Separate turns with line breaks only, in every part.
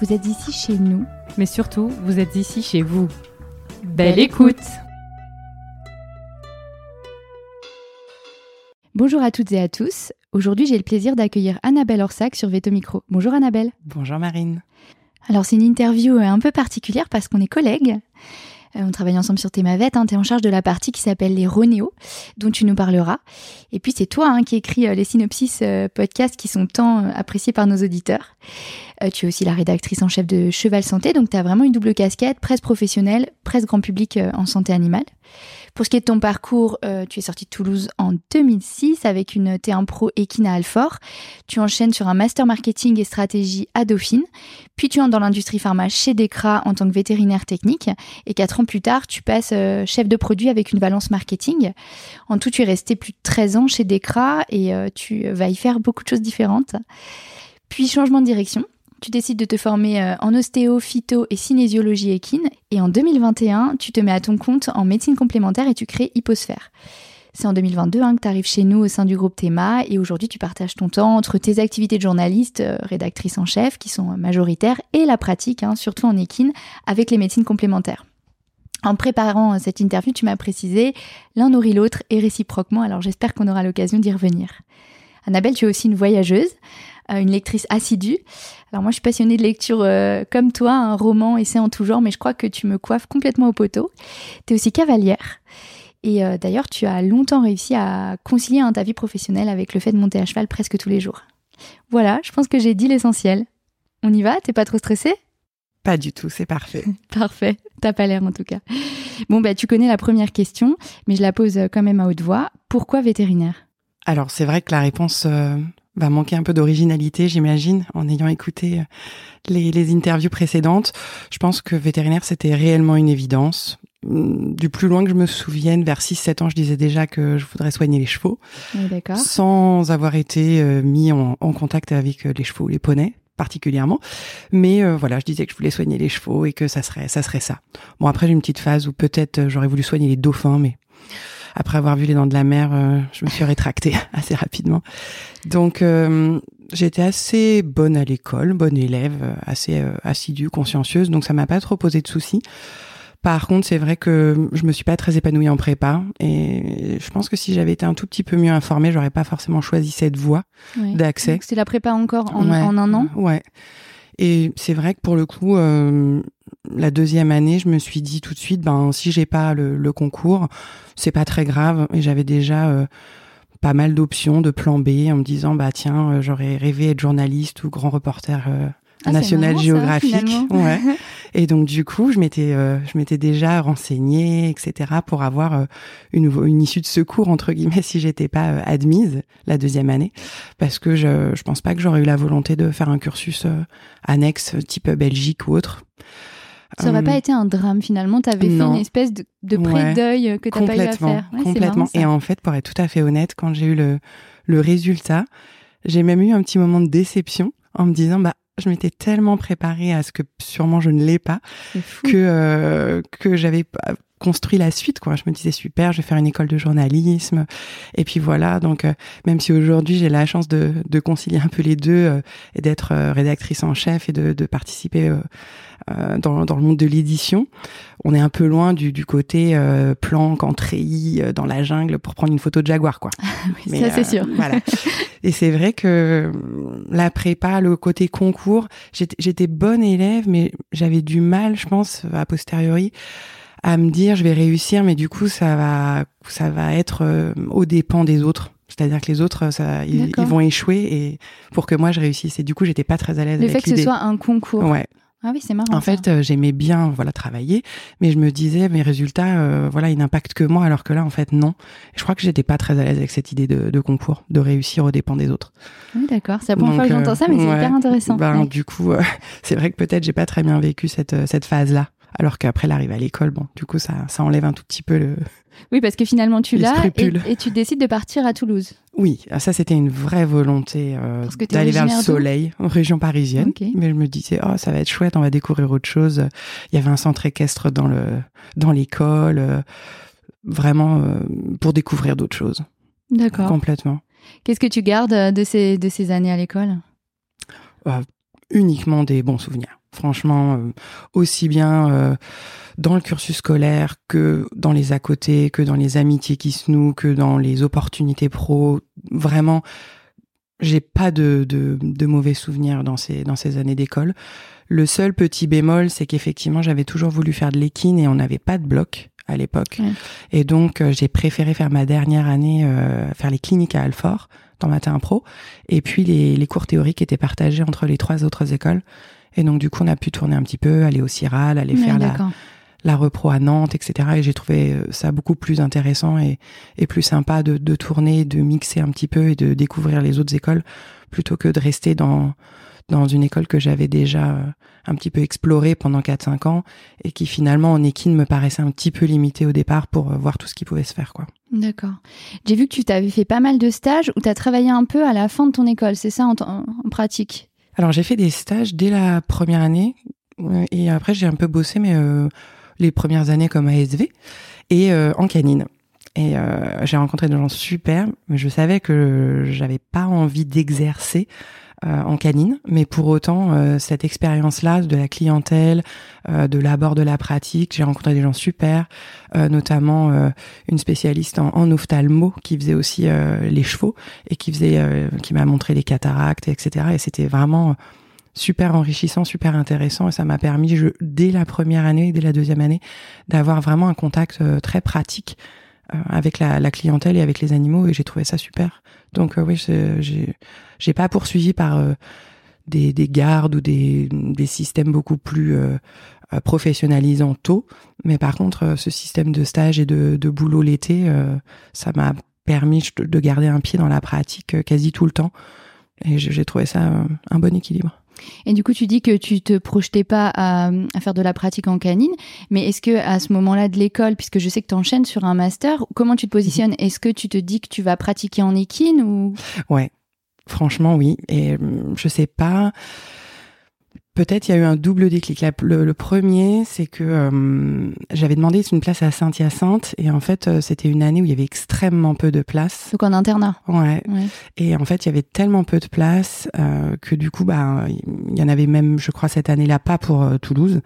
Vous êtes ici chez nous,
mais surtout, vous êtes ici chez vous. Belle, écoute
Bonjour à toutes et à tous. Aujourd'hui, j'ai le plaisir d'accueillir Annabelle Orsac sur Veto Micro. Bonjour Annabelle.
Bonjour Marine.
Alors, c'est une interview un peu particulière parce qu'on est collègues. Euh, on travaille ensemble sur Thémavet. Hein, tu es en charge de la partie qui s'appelle les Ronéos, dont tu nous parleras. Et puis c'est toi hein, qui écris euh, les synopsis euh, podcasts qui sont tant appréciés par nos auditeurs. tu es aussi la rédactrice en chef de Cheval Santé, donc tu as vraiment une double casquette, presse professionnelle, presse grand public en santé animale. Pour ce qui est de ton parcours, euh, tu es sorti de Toulouse en 2006 avec une T1 Pro Equine à Alfort. Tu enchaînes sur un master marketing et stratégie à Dauphine. Puis tu entres dans l'industrie pharma chez Decra en tant que vétérinaire technique. Et quatre ans plus tard, tu passes euh, chef de produit avec une balance marketing. En tout, tu es resté plus de 13 ans chez Decra et euh, tu vas y faire beaucoup de choses différentes. Puis changement de direction tu décides de te former euh, en ostéo, phyto et cinésiologie équine. Et en 2021, tu te mets à ton compte en médecine complémentaire et tu crées Hyposphère. C'est en 2022 hein, que tu arrives chez nous au sein du groupe Théma et aujourd'hui tu partages ton temps entre tes activités de journaliste, euh, rédactrice en chef qui sont majoritaires et la pratique, hein, surtout en équine, avec les médecines complémentaires. En préparant euh, cette interview, tu m'as précisé l'un nourrit l'autre et réciproquement, alors j'espère qu'on aura l'occasion d'y revenir. Annabelle, tu es aussi une voyageuse. Euh, une lectrice assidue. Alors moi, je suis passionnée de lecture euh, comme toi, un roman, essai en tout genre, mais je crois que tu me coiffes complètement au poteau. Tu es aussi cavalière. Et euh, d'ailleurs, tu as longtemps réussi à concilier ta vie professionnelle avec le fait de monter à cheval presque tous les jours. Voilà, je pense que j'ai dit l'essentiel. On y va? T'es pas trop stressée?
Pas du tout, c'est parfait.
parfait, t'as pas l'air en tout cas. Bon, bah tu connais la première question, mais je la pose quand même à haute voix. Pourquoi vétérinaire?
Alors, c'est vrai que la réponse va manquer un peu d'originalité, j'imagine, en ayant écouté euh, les, les, interviews précédentes. Je pense que vétérinaire, c'était réellement une évidence. Mm, du plus loin que je me souvienne, vers 6-7 ans, je disais déjà que je voudrais soigner les chevaux. sans avoir été euh, mis en, en, contact avec euh, les chevaux, les poneys particulièrement. Mais voilà, je disais que je voulais soigner les chevaux et que ça serait ça serait ça. Bon après j'ai une petite phase où peut-être j'aurais voulu soigner les dauphins, mais après avoir vu les dents de la mer, euh, je me suis rétractée assez rapidement. Donc euh, j'étais assez bonne à l'école, bonne élève, euh, assez assidue, consciencieuse, donc ça m'a pas trop posé de soucis. Par contre, c'est vrai que je me suis pas très épanouie en prépa et je pense que si j'avais été un tout petit peu mieux informée, j'aurais pas forcément choisi cette voie d'accès.
C'est la prépa encore en, en un an?
Ouais. Et c'est vrai que pour le coup, euh, la deuxième année, je me suis dit tout de suite, ben si j'ai pas le, le concours, c'est pas très grave. Et j'avais déjà euh, pas mal d'options de plan B en me disant, bah tiens, euh, j'aurais rêvé être journaliste ou grand reporter ah, National Geographic. ouais. Et donc du coup, je m'étais euh, je m'étais déjà renseignée, etc. pour avoir euh, une, une issue de secours entre guillemets si j'étais pas euh, admise la deuxième année, parce que je je pense pas que j'aurais eu la volonté de faire un cursus annexe type Belgique ou autre.
Ça aurait pas été un drame finalement. Tu avais fait une espèce de, de pré deuil que t'as pas eu à faire.
Ouais, complètement. Et en fait, pour être tout à fait honnête, quand j'ai eu le le résultat, j'ai même eu un petit moment de déception en me disant bah je m'étais tellement préparée à ce que sûrement je ne l'ai pas que euh, que j'avais construit la suite quoi. Je me disais super je vais faire une école de journalisme. Et puis voilà donc euh, même si aujourd'hui j'ai la chance de, de concilier un peu les deux euh, et d'être euh, rédactrice en chef et de, de participer dans, dans le monde de l'édition on est un peu loin du, du côté planque en treillis dans la jungle pour prendre une photo de jaguar quoi.
Oui, ça c'est sûr.
voilà. Et c'est vrai que la prépa, le côté concours, j'étais bonne élève, mais j'avais du mal, je pense, a posteriori, à me dire je vais réussir, mais du coup ça va ça va être euh, aux dépens des autres. C'est-à-dire que les autres, ça, ils, ils, vont échouer et pour que moi je réussisse. Et du coup, j'étais pas très à l'aise.
Le fait que ce soit un concours.
Ouais.
Ah oui, c'est marrant.
En fait, euh, j'aimais bien voilà travailler, mais je me disais mes résultats, euh, voilà, ils n'impactent que moi, alors que là, en fait, non. je crois que j'étais pas très à l'aise avec cette idée de, de, concours, de réussir aux dépens des autres.
Oui, d'accord. C'est la première fois que j'entends ça, mais c'est hyper intéressant.
Ben,
ouais.
Du coup, c'est vrai que peut-être j'ai pas très bien vécu cette cette phase-là. Alors qu'après l'arrivée à l'école, bon, du coup, ça, ça enlève un tout petit peu le.
Oui, parce que finalement, tu l'as et, et, tu décides de partir à Toulouse.
Oui, ça c'était une vraie volonté euh, d'aller vers le soleil, en région parisienne.
Okay.
Mais je me disais, oh, ça va être chouette, on va découvrir autre chose. Il y avait un centre équestre dans le dans l'école, euh, vraiment euh, pour découvrir d'autres choses.
D'accord.
Complètement.
Qu'est-ce que tu gardes de ces de ces années à l'école?
Uniquement des bons souvenirs. Franchement, euh, aussi bien euh, dans le cursus scolaire que dans les à côté, que dans les amitiés qui se nouent, que dans les opportunités pro. Vraiment, j'ai pas de, de, de, mauvais souvenirs dans ces, dans ces années d'école. Le seul petit bémol, c'est qu'effectivement, j'avais toujours voulu faire de l'équine et on n'avait pas de bloc à l'époque.
Ouais.
Et donc, euh, j'ai préféré faire ma dernière année, euh, faire les cliniques à Alfort, dans Matin Pro, et puis les, les cours théoriques étaient partagés entre les trois autres écoles. Et donc, du coup, on a pu tourner un petit peu, aller au CIRAL, aller
Ouais,
faire la, repro à Nantes, etc. Et j'ai trouvé euh, ça beaucoup plus intéressant et, et plus sympa de, de tourner, de mixer un petit peu et de découvrir les autres écoles plutôt que de rester dans, dans une école que j'avais déjà euh, un petit peu explorée pendant 4-5 ans et qui finalement en équine me paraissait un petit peu limitée au départ pour euh, voir tout ce qui pouvait se faire. quoi.
D'accord. J'ai vu que tu t'avais fait pas mal de stages où tu as travaillé un peu à la fin de ton école, c'est ça en, en pratique?
Alors j'ai fait des stages dès la première année euh, et après j'ai un peu bossé mais euh, les premières années comme ASV et euh, en canine. Et euh, j'ai rencontré des gens super, mais je savais que j'avais pas envie d'exercer euh, en canine, mais pour autant euh, cette expérience-là de la clientèle, euh, de l'abord de la pratique, j'ai rencontré des gens super, euh, notamment euh, une spécialiste en, en ophtalmo qui faisait aussi euh, les chevaux et qui faisait, qui m'a montré les cataractes, etc. Et c'était vraiment super enrichissant, super intéressant et ça m'a permis, je, dès la première année, dès la deuxième année, d'avoir vraiment un contact très pratique avec la, la, clientèle et avec les animaux et j'ai trouvé ça super. Donc oui, j'ai j'ai pas poursuivi par euh, des, des, gardes ou des, des systèmes beaucoup plus euh, professionnalisants tôt, mais par contre ce système de stage et de, de boulot l'été, euh, ça m'a permis de garder un pied dans la pratique euh, quasi tout le temps. Et j'ai trouvé ça euh, un bon équilibre.
Et du coup, tu dis que tu te projetais pas à, à faire de la pratique en canine, mais est-ce que à ce moment-là de l'école, puisque je sais que tu enchaînes sur un master, comment tu te positionnes? Mmh. Est-ce que tu te dis que tu vas pratiquer en équine ou?
Ouais, franchement oui. Et je sais pas. Peut-être il y a eu un double déclic. Le, le premier, c'est que euh, j'avais demandé une place à Saint-Hyacinthe et en fait euh, c'était une année où il y avait extrêmement peu de place.
Donc en internat.
Ouais. ouais. Et en fait il y avait tellement peu de place euh, que du coup bah il y en avait même je crois cette année-là pas pour euh, Toulouse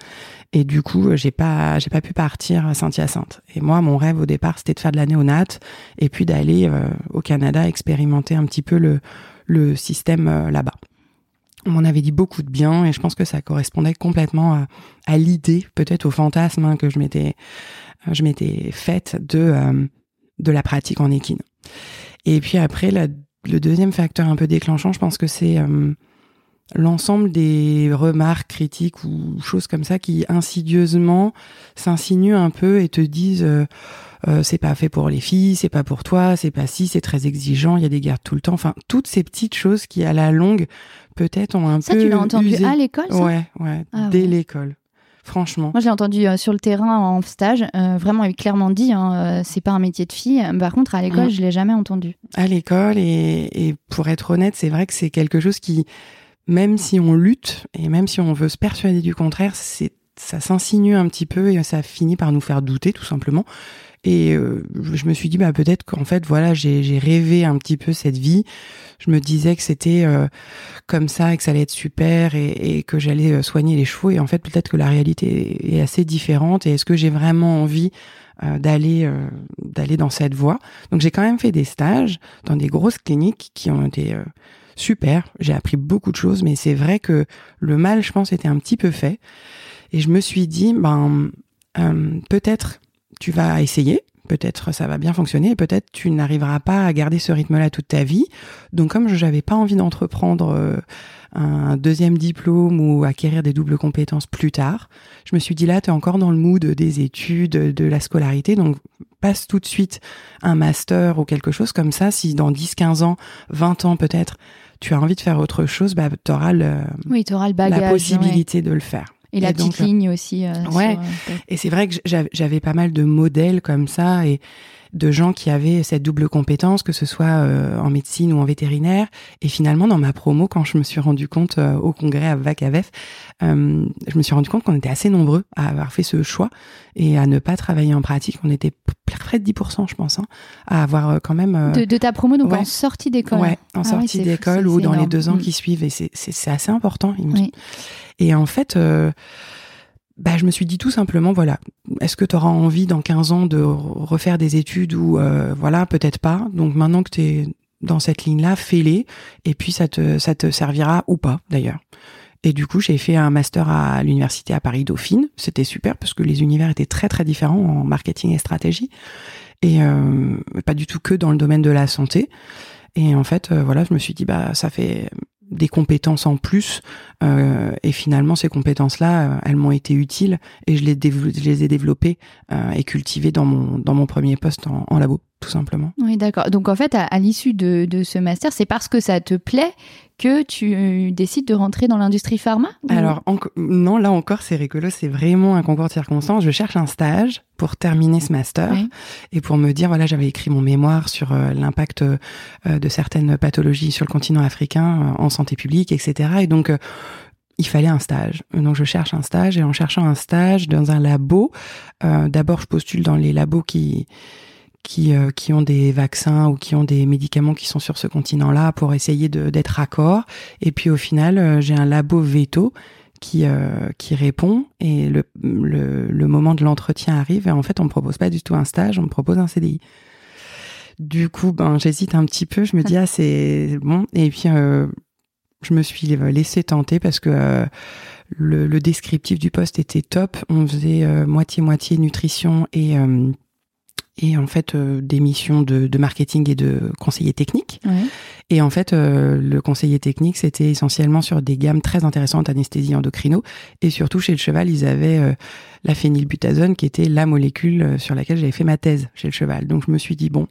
et du coup j'ai pas j'ai pas pu partir à Saint-Hyacinthe. Et moi mon rêve au départ c'était de faire de la néonate et puis d'aller au Canada expérimenter un petit peu le le système euh, là-bas on m'en avait dit beaucoup de bien et je pense que ça correspondait complètement à, l'idée, peut-être au fantasme hein, que je m'étais, je m'étais faite de euh, de la pratique en équine. Et puis après, le deuxième facteur un peu déclenchant, je pense que c'est euh, l'ensemble des remarques critiques ou choses comme ça qui insidieusement s'insinuent un peu et te disent euh, euh, c'est pas fait pour les filles, c'est pas pour toi, c'est pas si, c'est très exigeant, il y a des gardes tout le temps. Enfin, toutes ces petites choses qui, à la longue, peut-être ont un
ça,
peu.
Ça, tu l'as entendu
usé.
à l'école,
Ouais, ouais, ah, dès ouais. l'école. Franchement.
Moi, j'ai entendu euh, sur le terrain en stage. Euh, vraiment, il clairement dit, hein, euh, c'est pas un métier de fille. Par contre, à l'école, mmh. je l'ai jamais entendu.
À l'école, et, et pour être honnête, c'est vrai que c'est quelque chose qui, même si on lutte et même si on veut se persuader du contraire, c'est ça s'insinue un petit peu et ça finit par nous faire douter, tout simplement. Et euh, je me suis dit, bah, peut-être qu'en fait, voilà, j'ai rêvé un petit peu cette vie. Je me disais que c'était euh, comme ça et que ça allait être super et, et que j'allais euh, soigner les chevaux. Et en fait, peut-être que la réalité est assez différente. Et est-ce que j'ai vraiment envie euh, d'aller d'aller dans cette voie? Donc, j'ai quand même fait des stages dans des grosses cliniques qui ont été super. J'ai appris beaucoup de choses, mais c'est vrai que le mal, je pense, était un petit peu fait. Et je me suis dit, ben, euh, peut-être tu vas essayer, peut-être ça va bien fonctionner, peut-être tu n'arriveras pas à garder ce rythme-là toute ta vie. Donc comme je n'avais pas envie d'entreprendre euh, un deuxième diplôme ou acquérir des doubles compétences plus tard, je me suis dit là, tu es encore dans le mood des études, de la scolarité, donc passe tout de suite un master ou quelque chose comme ça. Si dans 10, 15 ans, 20 ans peut-être, tu as envie de faire autre chose, bah, tu auras, le,
oui, auras le bagage,
la possibilité de le faire.
Et, la petite ligne aussi. Euh,
ouais.
euh,
et c'est vrai que j'avais pas mal de modèles comme ça et de gens qui avaient cette double compétence, que ce soit euh, en médecine ou en vétérinaire. Et finalement, dans ma promo, quand je me suis rendu compte euh, au congrès à VAC-AVEF, euh, je me suis rendu compte qu'on était assez nombreux à avoir fait ce choix et à ne pas travailler en pratique. On était près de 10%, je pense, hein, à avoir quand même...
De, ta promo, donc en sortie d'école
Ouais, en ah sortie d'école ou dans les deux ans mm. qui suivent. Et c'est assez important. Oui. Et en fait bah, je me suis dit tout simplement, voilà, est-ce que tu auras envie dans 15 ans de refaire des études ou euh, voilà, peut-être pas. Donc maintenant que tu es dans cette ligne-là, fais-les et puis ça te, ça te servira ou pas d'ailleurs. Et du coup, j'ai fait un master à l'université à Paris Dauphine. C'était super parce que les univers étaient très très différents en marketing et stratégie et euh, pas du tout que dans le domaine de la santé. Et en fait, euh, voilà, je me suis dit bah ça fait des compétences en plus euh, et finalement ces compétences là euh, elles m'ont été utiles et je les, je les ai développées euh, et cultivées dans mon dans mon premier poste en, en labo tout simplement.
Oui, d'accord. Donc en fait, à, l'issue de, de, ce master, c'est parce que ça te plaît que tu décides de rentrer dans l'industrie pharma
Alors non, là encore, c'est rigolo. C'est vraiment un concours de circonstances. Je cherche un stage pour terminer ce master et pour me dire voilà, j'avais écrit mon mémoire sur euh, l'impact euh, de certaines pathologies sur le continent africain euh, en santé publique, etc. Et donc il fallait un stage. Donc je cherche un stage et en cherchant un stage dans un labo, d'abord je postule dans les labos qui qui, euh, qui ont des vaccins ou qui ont des médicaments qui sont sur ce continent-là pour essayer d'être raccord. Et puis au final, euh, j'ai un labo veto qui, euh, qui répond et le, le, moment de l'entretien arrive et en fait on me propose pas du tout un stage, on me propose un CDI. Du coup, ben j'hésite un petit peu, je me dis ah c'est bon et puis je me suis laissé tenter parce que le, descriptif du poste était top. On faisait moitié moitié nutrition et et en fait euh, des missions de, de, marketing et de conseiller technique. Ouais. Et en fait, euh, le conseiller technique, c'était essentiellement sur des gammes très intéressantes anesthésie endocrino. Et surtout, chez le cheval, ils avaient euh, la phénylbutazone, qui était la molécule sur laquelle j'avais fait ma thèse chez le cheval. Donc, je me suis dit, bon,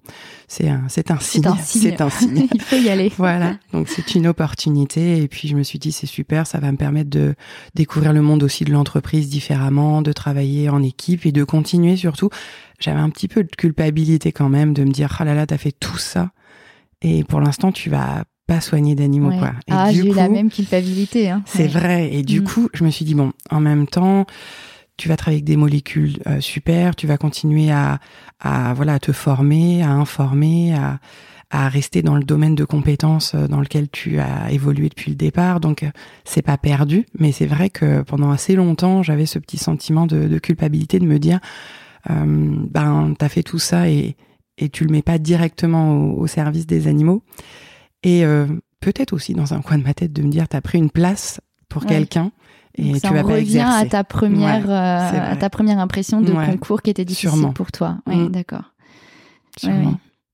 c'est un, c'est un signe.
C'est un signe. Il faut y aller.
voilà. Donc, c'est une opportunité. Et puis, je me suis dit, c'est super, ça va me permettre de découvrir le monde aussi de l'entreprise différemment, de travailler en équipe et de continuer surtout. J'avais un petit peu de culpabilité quand même de me dire, ah là là, t'as fait tout ça et pour l'instant, tu vas pas soigner d'animaux, quoi. Et
ah, j'ai eu la même culpabilité. Hein.
C'est vrai. Et du mm. coup, je me suis dit, bon, en même temps, tu vas travailler avec des molécules euh, super, tu vas continuer à, à, voilà, à te former, à informer, à, à rester dans le domaine de compétences euh, dans lequel tu as évolué depuis le départ. Donc, euh, c'est pas perdu. Mais c'est vrai que pendant assez longtemps, j'avais ce petit sentiment de, de, culpabilité de me dire, ben, t'as fait tout ça et, et tu le mets pas directement au, service des animaux. Et euh, peut-être aussi dans un coin de ma tête de me dire, tu as pris une place pour quelqu'un et tu vas pas exercer.
à ta première, euh, à ta première impression de concours qui était difficile pour toi. Oui, mm. d'accord.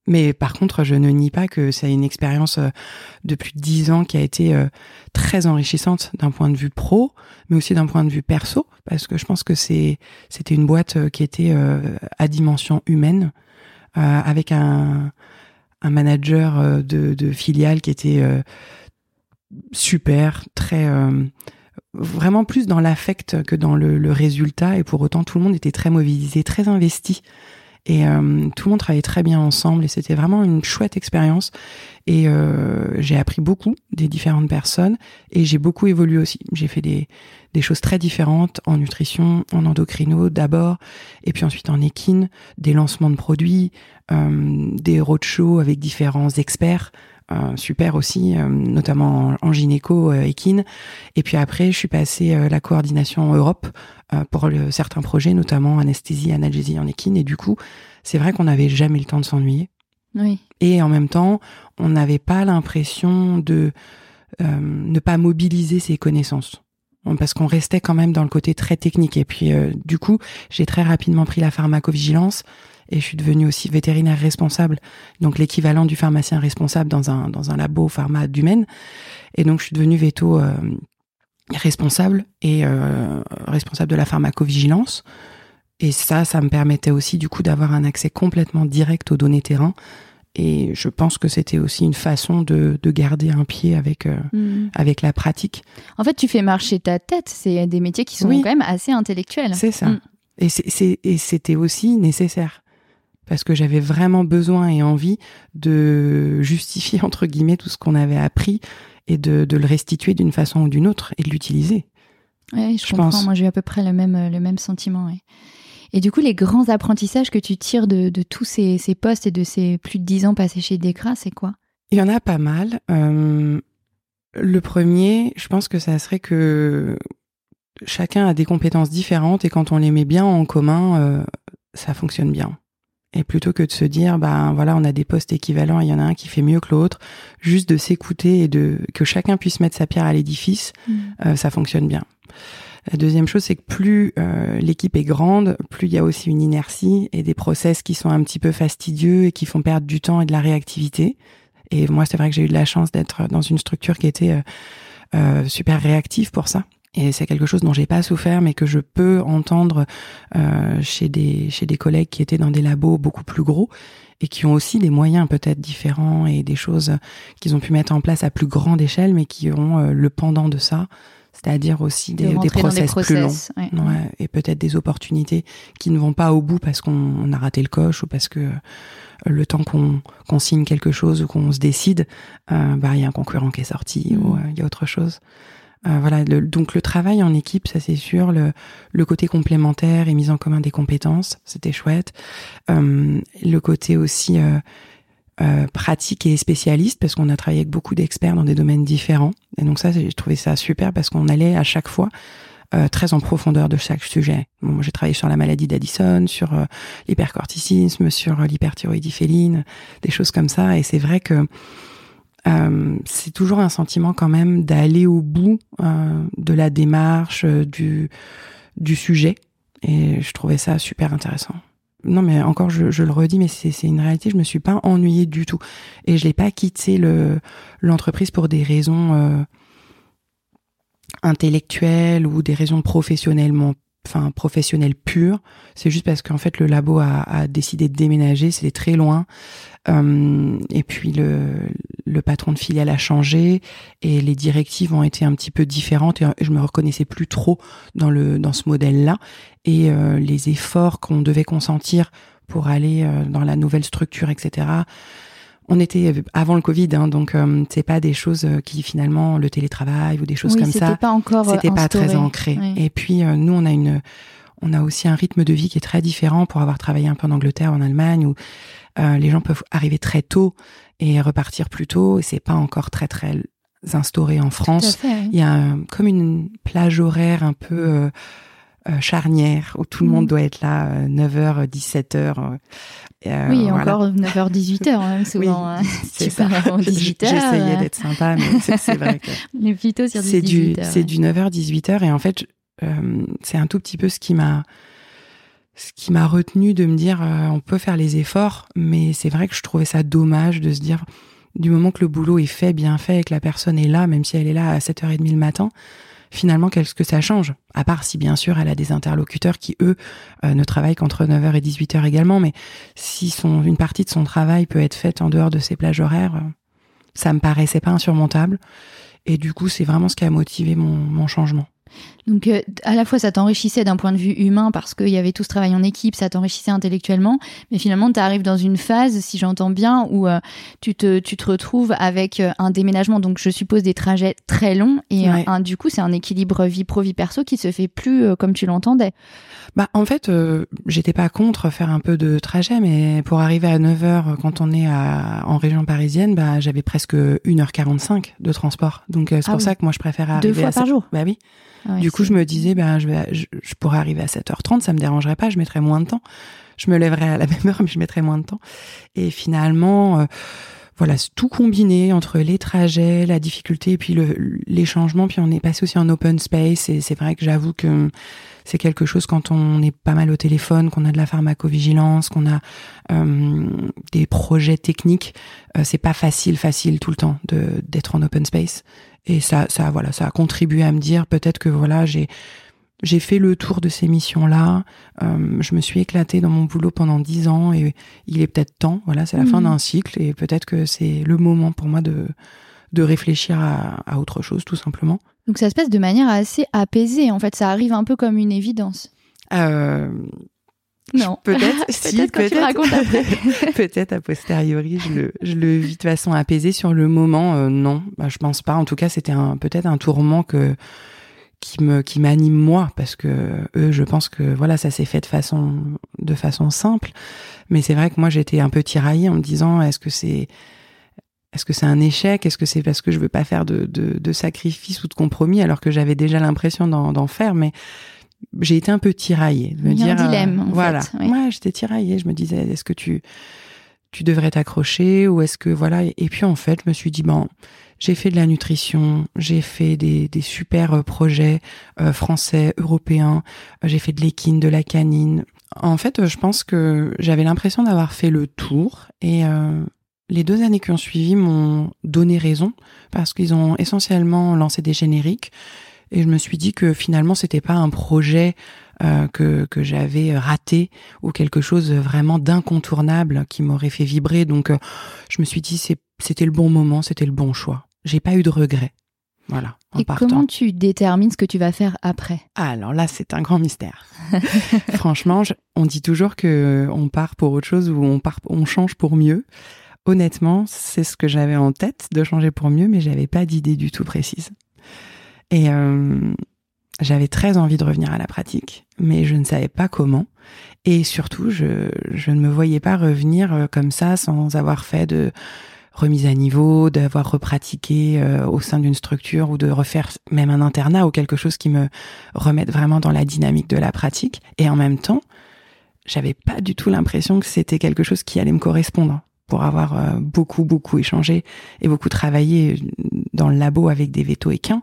Mais par contre, je ne nie pas que c'est une expérience euh, de plus de dix ans qui a été très enrichissante d'un point de vue pro, mais aussi d'un point de vue perso, parce que je pense que c'était une boîte qui était à dimension humaine, euh, avec un, manager euh, de, filiale qui était euh, super, très vraiment plus dans l'affect que dans le, résultat. Et pour autant tout le monde était très mobilisé, très investi et euh, tout le monde travaillait très bien ensemble et c'était vraiment une chouette expérience. Et euh, j'ai appris beaucoup des différentes personnes et j'ai beaucoup évolué aussi. J'ai fait des, des choses très différentes en nutrition, en endocrino d'abord, et puis ensuite en équine, des lancements de produits, euh, des roadshows avec différents experts. Euh, super aussi, euh, notamment en, gynéco euh, équine. Et puis après, je suis passée la coordination en Europe pour certains projets, notamment anesthésie, analgésie en équine. Et du coup, c'est vrai qu'on n'avait jamais le temps de s'ennuyer.
Oui.
Et en même temps, on n'avait pas l'impression de ne pas mobiliser ses connaissances. parce qu'on restait quand même dans le côté très technique. Et puis, euh, du coup, j'ai très rapidement pris la pharmacovigilance et je suis devenue aussi vétérinaire responsable, donc l'équivalent du pharmacien responsable dans un, dans un labo pharma d'humaine. Et donc, je suis devenue véto euh, responsable et euh, responsable de la pharmacovigilance. Et ça, ça me permettait aussi, du coup, d'avoir un accès complètement direct aux données terrain et je pense que c'était aussi une façon de, de, garder un pied avec, euh, mm. avec la pratique.
En fait, tu fais marcher ta tête. C'est des métiers qui sont quand même assez intellectuels.
C'est ça. Mm. Et c'était aussi nécessaire. Parce que j'avais vraiment besoin et envie de justifier, entre guillemets, tout ce qu'on avait appris et de, de le restituer d'une façon ou d'une autre et de l'utiliser.
Oui, je, comprends. Pense. Moi, j'ai eu à peu près le même, le même sentiment. Ouais. Et du coup, les grands apprentissages que tu tires de, tous ces, postes et de ces plus de dix ans passés chez Decra, c'est quoi?
Il y en a pas mal. Euh, le premier, je pense que ça serait que chacun a des compétences différentes et quand on les met bien en commun, euh, ça fonctionne bien. Et plutôt que de se dire, ben voilà, on a des postes équivalents, il y en a un qui fait mieux que l'autre, juste de s'écouter et de que chacun puisse mettre sa pierre à l'édifice, mmh. euh, ça fonctionne bien. La deuxième chose, c'est que plus euh, l'équipe est grande, plus il y a aussi une inertie et des process qui sont un petit peu fastidieux et qui font perdre du temps et de la réactivité. Et moi, c'est vrai que j'ai eu de la chance d'être dans une structure qui était euh super réactive pour ça. Et c'est quelque chose dont j'ai pas souffert, mais que je peux entendre euh, chez des chez des collègues qui étaient dans des labos beaucoup plus gros et qui ont aussi des moyens peut-être différents et des choses qu'ils ont pu mettre en place à plus grande échelle, mais qui ont euh, le pendant de ça, c'est-à-dire aussi des, des, process plus longs ouais. et peut-être des opportunités qui ne vont pas au bout parce qu'on a raté le coche ou parce que euh, le temps qu'on signe quelque chose ou qu'on se décide, euh, bah il y a un concurrent qui est sorti ou mm. euh, il y a autre chose. Euh, voilà, donc le travail en équipe, ça c'est sûr, le, le, côté complémentaire et mise en commun des compétences, c'était chouette. le côté aussi euh, pratique et spécialiste parce qu'on a travaillé avec beaucoup d'experts dans des domaines différents. Et donc ça, j'ai trouvé ça super parce qu'on allait à chaque fois euh, très en profondeur de chaque sujet. Bon, j'ai travaillé sur la maladie d'Addison, sur euh, l'hypercorticisme, sur l'hyperthyroïdie féline, des choses comme ça. Et c'est vrai que c'est toujours un sentiment quand même d'aller au bout de la démarche, du, du sujet. Et je trouvais ça super intéressant non, mais encore, je, je le redis, mais c'est une réalité. Je me suis pas ennuyée du tout, et je n'ai pas quitté le l'entreprise pour des raisons euh, intellectuelles ou des raisons professionnellement, enfin professionnelles pures. C'est juste parce qu'en fait le labo a, a décidé de déménager, c'était très loin. Euh, et puis le, le patron de filiale a changé et les directives ont été un petit peu différentes et je me reconnaissais plus trop dans le dans ce modèle-là et euh, les efforts qu'on devait consentir pour aller euh, dans la nouvelle structure, etc. On était avant le Covid, hein, donc euh, c'est pas des choses qui finalement le télétravail ou des choses comme ça.
Pas encore.
C'était pas très ancré. Et puis nous, on a une, on a aussi un rythme de vie qui est très différent pour avoir travaillé un peu en Angleterre, en Allemagne, où les gens peuvent arriver très tôt et repartir plus tôt. Et c'est pas encore très très instauré en France. Il y a comme une plage horaire un peu euh, charnière où tout le monde mm. doit être là 9h, 17h.
oui, encore 9h, 18h, hein, souvent. Hein.
c'est ça. 18h. J'essayais euh. d'être sympa, mais c'est vrai que.
On est plutôt sur
du
18h.
C'est du 9h, 18h. Et en fait, euh, c'est un tout petit peu ce qui m'a ce qui m'a retenu de me dire on peut faire les efforts, mais c'est vrai que je trouvais ça dommage de se dire du moment que le boulot est fait, bien fait, et que la personne est là, même si elle est là à 7h30 le matin, finalement, qu'est-ce que ça change? À part si, bien sûr, elle a des interlocuteurs qui, eux, euh, ne travaillent qu'entre 9h et 18h également, mais si son, une partie de son travail peut être faite en dehors de ces plages horaires, euh, ça me paraissait pas insurmontable. Et du coup, c'est vraiment ce qui a motivé mon, mon changement.
Donc euh, à la fois ça t'enrichissait d'un point de vue humain parce qu'il y avait tout ce travail en équipe, ça t'enrichissait intellectuellement, mais finalement tu arrives dans une phase, si j'entends bien, où euh, tu, te, tu te retrouves avec euh, un déménagement, donc je suppose des trajets très longs, et un, du coup c'est un équilibre vie pro, vie perso qui se fait plus comme tu l'entendais.
Bah en fait j'étais pas contre faire un peu de trajet, mais pour arriver à 9h quand on est à, en région parisienne, bah j'avais presque 1h45 de transport. Donc c'est ah pour ça que moi je préfère arriver
Deux fois par jour.
Bah oui du coup, je me disais, ben, je, vais, je, pourrais arriver à 7h30, ça me dérangerait pas, je mettrais moins de temps. Je me lèverais à la même heure, mais je mettrais moins de temps. Et finalement, euh, voilà, tout combiné entre les trajets, la difficulté et puis le, les changements. Puis on est passé aussi en open space et c'est vrai que j'avoue que c'est quelque chose quand on est pas mal au téléphone, qu'on a de la pharmacovigilance, qu'on a euh, des projets techniques, euh, c'est pas facile, facile tout le temps de d'être en open space. Et ça, ça, voilà, ça a contribué à me dire peut-être que voilà, j'ai j'ai fait le tour de ces missions-là. Euh, je me suis éclatée dans mon boulot pendant dix ans et il est peut-être temps. Voilà, c'est la fin
Mhm.
d'un cycle et peut-être que c'est le moment pour moi de de réfléchir à, à autre chose, tout simplement.
Donc ça se passe de manière assez apaisée. En fait, ça arrive un peu comme une évidence.
Euh,
Non.
Peut-être, si,
Peut-être quand tu me racontes après.
peut-être a posteriori, je le, je le vis de façon apaisée. Sur le moment, euh, non, bah, je pense pas. En tout cas, c'était un, peut-être un tourment que qui me qui m'anime moi parce que eux, je pense que voilà, ça s'est fait de façon de façon simple. Mais c'est vrai que moi, j'étais un peu tiraillée en me disant, est-ce que c'est est-ce que c'est un échec? Est-ce que c'est parce que je veux pas faire de, de, de sacrifice ou de compromis alors que j'avais déjà l'impression d'en, d'en faire? Mais j'ai été un peu tiraillée. De me
Il y a un
dire, euh,
dilemme, en
voilà.
fait, oui.
Ouais, j'étais tiraillée. Je me disais, est-ce que tu tu devrais t'accrocher ou est-ce que voilà Et puis en fait, je me suis dit bon, j'ai fait de la nutrition, j'ai fait des, des super euh, projets euh, français, européens, j'ai fait de l'équine, de la canine. En fait, je pense que j'avais l'impression d'avoir fait le tour et euh, les deux années qui ont suivi m'ont donné raison parce qu'ils ont essentiellement lancé des génériques et je me suis dit que finalement c'était pas un projet euh, que, que j'avais raté ou quelque chose vraiment d'incontournable qui m'aurait fait vibrer. Donc euh, je me suis dit c'était le bon moment, c'était le bon choix. J'ai pas eu de regrets. Voilà, en
Et
partant.
comment tu détermines ce que tu vas faire après?
Alors là, c'est un grand mystère. Franchement, je- on dit toujours que on part pour autre chose ou on part, on change pour mieux. Honnêtement, c'est ce que j'avais en tête de changer pour mieux, mais j'avais pas d'idée du tout précise. Et euh, j'avais très envie de revenir à la pratique, mais je ne savais pas comment. Et surtout, je, ne me voyais pas revenir euh, comme ça sans avoir fait de remise à niveau, d'avoir repratiqué euh, au sein d'une structure ou de refaire même un internat ou quelque chose qui me remette vraiment dans la dynamique de la pratique. Et en même temps, j'avais pas du tout l'impression que c'était quelque chose qui allait me correspondre. Pour avoir euh, beaucoup, beaucoup échangé et beaucoup travaillé dans le labo avec des vétos équins,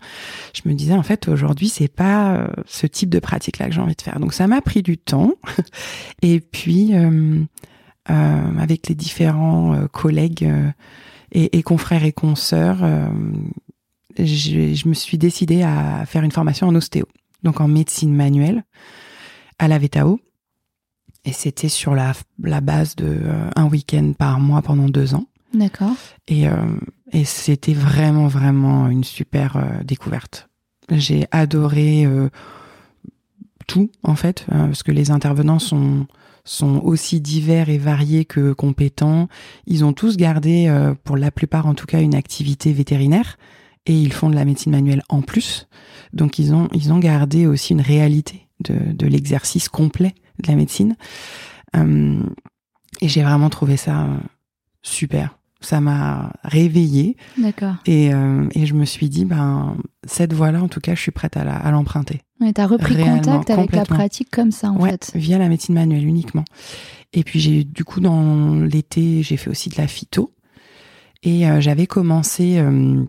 je me disais en fait aujourd'hui c'est pas euh, ce type de pratique là que j'ai envie de faire. Donc ça m'a pris du temps. et puis euh, euh, avec les différents euh, collègues euh, et, confrères et consoeurs, euh, j'ai- je me suis décidée à faire une formation en ostéo, donc en médecine manuelle à la VETAO. Et c'était sur la, la base de euh, un week-end par mois pendant deux ans.
D'accord.
Et, euh, et c'était vraiment, vraiment une super euh, découverte. J'ai adoré tout, en fait, parce que les intervenants sont, sont aussi divers et variés que compétents. Ils ont tous gardé, pour la plupart en tout cas, une activité vétérinaire et ils font de la médecine manuelle en plus. Donc ils ont, ils ont gardé aussi une réalité de, de l'exercice complet de la médecine. Euh, et j'ai vraiment trouvé ça euh, super. Ça m'a réveillée
D'accord.
et, euh, et je me suis dit, ben, cette voie-là, en tout cas, je suis prête à la- à l'emprunter.
Ouais, T'as repris
Réellement,
contact avec la pratique comme ça, en
ouais,
fait.
via la médecine manuelle uniquement. Et puis j'ai du coup dans l'été, j'ai fait aussi de la phyto. Et euh, j'avais commencé euh,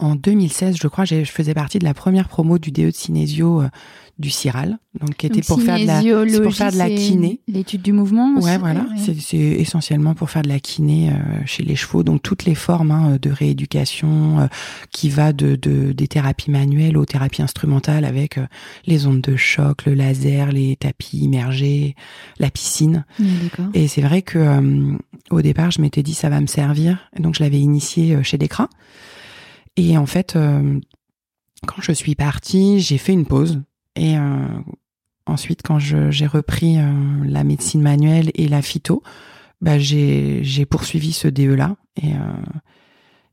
en 2016, je crois, je faisais partie de la première promo du DE de Cinésio euh, du CIRAL, donc qui était
Donc,
pour faire de la, pour faire de la kiné.
L'étude du mouvement.
Ouais,
c'est-
voilà.
ouais.
C'est, essentiellement pour faire de la kiné euh, chez les chevaux, donc toutes les formes hein, de rééducation euh, qui va de, de des thérapies manuelles aux thérapies instrumentales avec euh, les ondes de choc, le laser, les tapis immergés, la piscine.
Ouais.
Et c'est vrai que au départ, je m'étais dit ça va me servir, donc je l'avais initié chez Decra. Et en fait, quand je suis partie, j'ai fait une pause. Et euh, ensuite, quand j'ai repris euh, la médecine manuelle et la phyto, bah, j'ai poursuivi ce DE-là. Et, euh,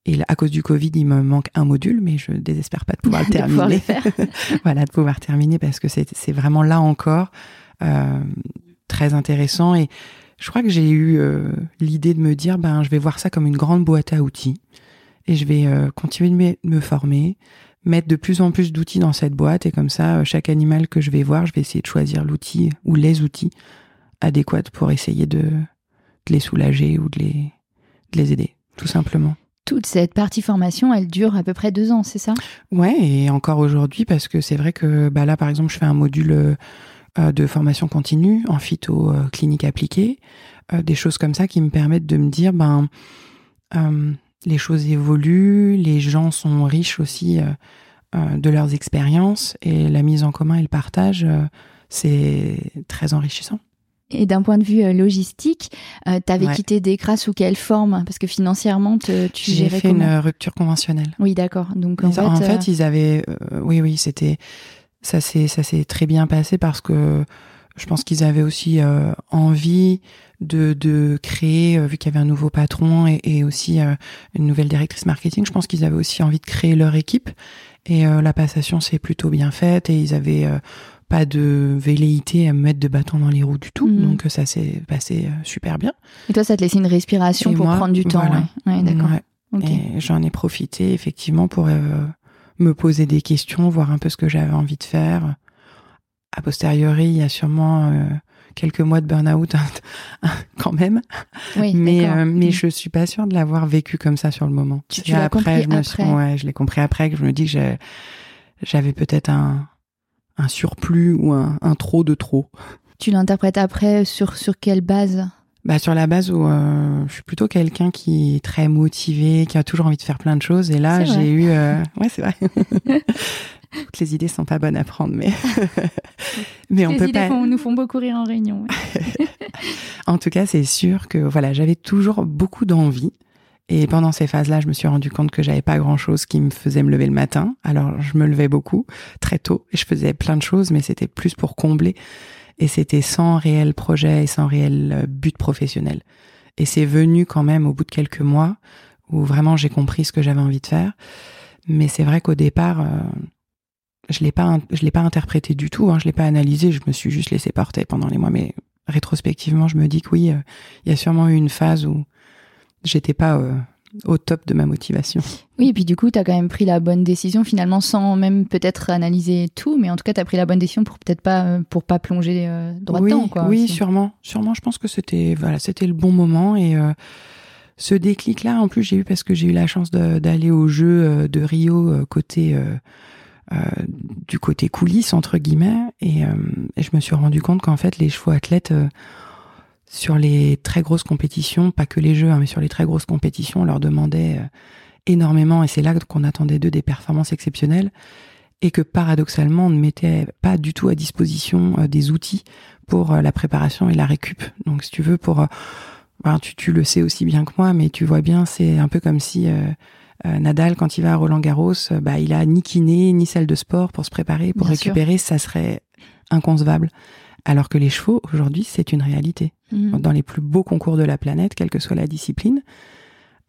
et là, à cause du Covid, il me manque un module, mais je désespère pas de pouvoir le terminer.
pouvoir faire.
voilà, de pouvoir terminer parce que c'est c'est vraiment là encore euh, très intéressant. Et je crois que j'ai eu euh, l'idée de me dire, ben, je vais voir ça comme une grande boîte à outils et je vais euh, continuer de me, de me former, mettre de plus en plus d'outils dans cette boîte et comme ça, euh, chaque animal que je vais voir, je vais essayer de choisir l'outil ou les outils adéquats pour essayer de, de les soulager ou de les, de les aider. tout simplement.
Toute cette partie formation, elle dure à peu près deux ans, c'est ça?
Ouais, et encore aujourd'hui, parce que c'est vrai que bah là, par exemple, je fais un module euh, de formation continue en phyto euh, clinique appliquée, des choses comme ça qui me permettent de me dire, ben, les choses évoluent, les gens sont riches aussi de leurs expériences et la mise en commun et le partage, c'est très enrichissant.
Et d'un point de vue logistique, tu avais quitté Decra sous quelle forme? Parce que financièrement, tu
J'ai fait une rupture conventionnelle.
Oui, d'accord. Donc en,
fait, fait, ils avaient, oui, oui, c'était ça s'est ça s'est très bien passé parce que je pense qu'ils avaient aussi euh, envie de, de créer, euh, vu qu'il y avait un nouveau patron et, et aussi euh, une nouvelle directrice marketing, je pense qu'ils avaient aussi envie de créer leur équipe. Et la passation s'est plutôt bien faite et ils avaient pas de velléité à me mettre de bâton dans les roues du tout. Mhm. Donc ça s'est passé super bien.
Et toi, ça te laissait une respiration pour prendre du temps. Ouais. d'accord.
Et j'en ai profité effectivement pour me poser des questions, voir un peu ce que j'avais envie de faire. A posteriori, il y a sûrement euh, quelques mois de burn-out quand même.
Oui,
mais euh, mais mm. je suis pas sûre de l'avoir vécu comme ça sur le moment.
Tu, tu l'as compris
je me
après.
ouais, je l'ai compris après que je me dis que j'avais peut-être un un surplus ou un, un trop de trop.
Tu l'interprètes après sur sur quelle base?
Bah, sur la base où euh, je suis plutôt quelqu'un qui est très motivé, qui a toujours envie de faire plein de choses. Et là, j'ai eu... Euh... Ouais, c'est vrai. Toutes les idées sont pas bonnes à prendre, mais...
mais on les peut idées pas... nous font beaucoup rire en réunion.
en tout cas, c'est sûr que voilà, j'avais toujours beaucoup d'envie. Et pendant ces phases-là, je me suis rendu compte que j'avais pas grand-chose qui me faisait me lever le matin. Alors, je me levais beaucoup, très tôt, et je faisais plein de choses, mais c'était plus pour combler et c'était sans réel projet et sans réel euh, but professionnel. Et c'est venu quand même au bout de quelques mois où vraiment j'ai compris ce que j'avais envie de faire. Mais c'est vrai qu'au départ, euh, je l'ai pas, je l'ai pas interprété du tout. Hein, je l'ai pas analysé. Je me suis juste laissé porter pendant les mois. Mais rétrospectivement, je me dis que oui, euh, il y a sûrement eu une phase où j'étais pas au top de ma motivation.
Oui, et puis du coup, tu as quand même pris la bonne décision finalement sans même peut-être analyser tout, mais en tout cas, tu as pris la bonne décision pour peut-être pas euh, pour pas plonger euh, droit
oui,
dedans quoi.
Oui, sûrement. Sûrement, je pense que c'était voilà, c'était le bon moment et euh, ce déclic là en plus, j'ai eu parce que j'ai eu la chance d'aller au jeu de Rio côté du côté coulisses entre guillemets et, et je me suis rendu compte qu'en fait les chevaux athlètes sur les très grosses compétitions, pas que les jeux, hein, mais sur les très grosses compétitions, on leur demandait euh, énormément, et c'est là qu'on attendait d'eux des performances exceptionnelles, et que paradoxalement, on ne mettait pas du tout à disposition euh, des outils pour euh, la préparation et la récup. Donc, si tu veux, pour, tu, tu, le sais aussi bien que moi, mais tu vois bien, c'est un peu comme si Nadal, quand il va à Roland Garros, bah, il a ni kiné, ni salle de sport pour se préparer, pour récupérer, ça serait inconcevable. Alors que les chevaux, aujourd'hui, c'est une réalité. Mhm. Dans les plus beaux concours de la planète, quelle que soit la discipline,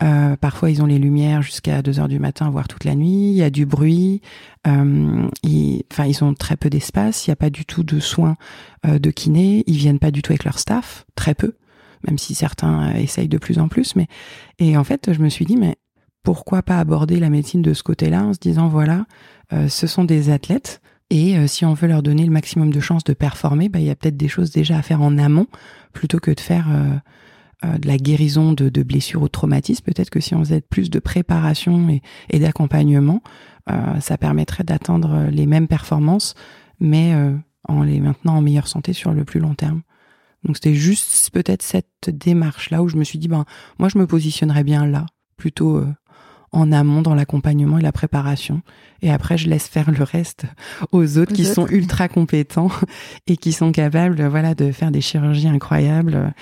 euh, parfois, ils ont les lumières jusqu'à 2 heures du matin, voire toute la nuit. Il y a du bruit. Euh, ils, enfin, ils ont très peu d'espace. Il n'y a pas du tout de soins euh, de kiné. Ils viennent pas du tout avec leur staff, très peu, même si certains essayent de plus en plus. Mais et en fait, je me suis dit, mais pourquoi pas aborder la médecine de ce côté-là en se disant, voilà, ce sont des athlètes et euh, si on veut leur donner le maximum de chances de performer, bah, il y a peut-être des choses déjà à faire en amont plutôt que de faire euh, euh, de la guérison de, de blessures ou de traumatismes. Peut-être que si on faisait plus de préparation et, et d'accompagnement, ça permettrait d'atteindre les mêmes performances, mais en les maintenant en meilleure santé sur le plus long terme. Donc c'était juste peut-être cette démarche là où je me suis dit ben moi je me positionnerais bien là plutôt en amont dans l'accompagnement et la préparation. Et après, je laisse faire le reste aux autres qui sont ultra compétents et qui sont capables, voilà, de faire des chirurgies incroyables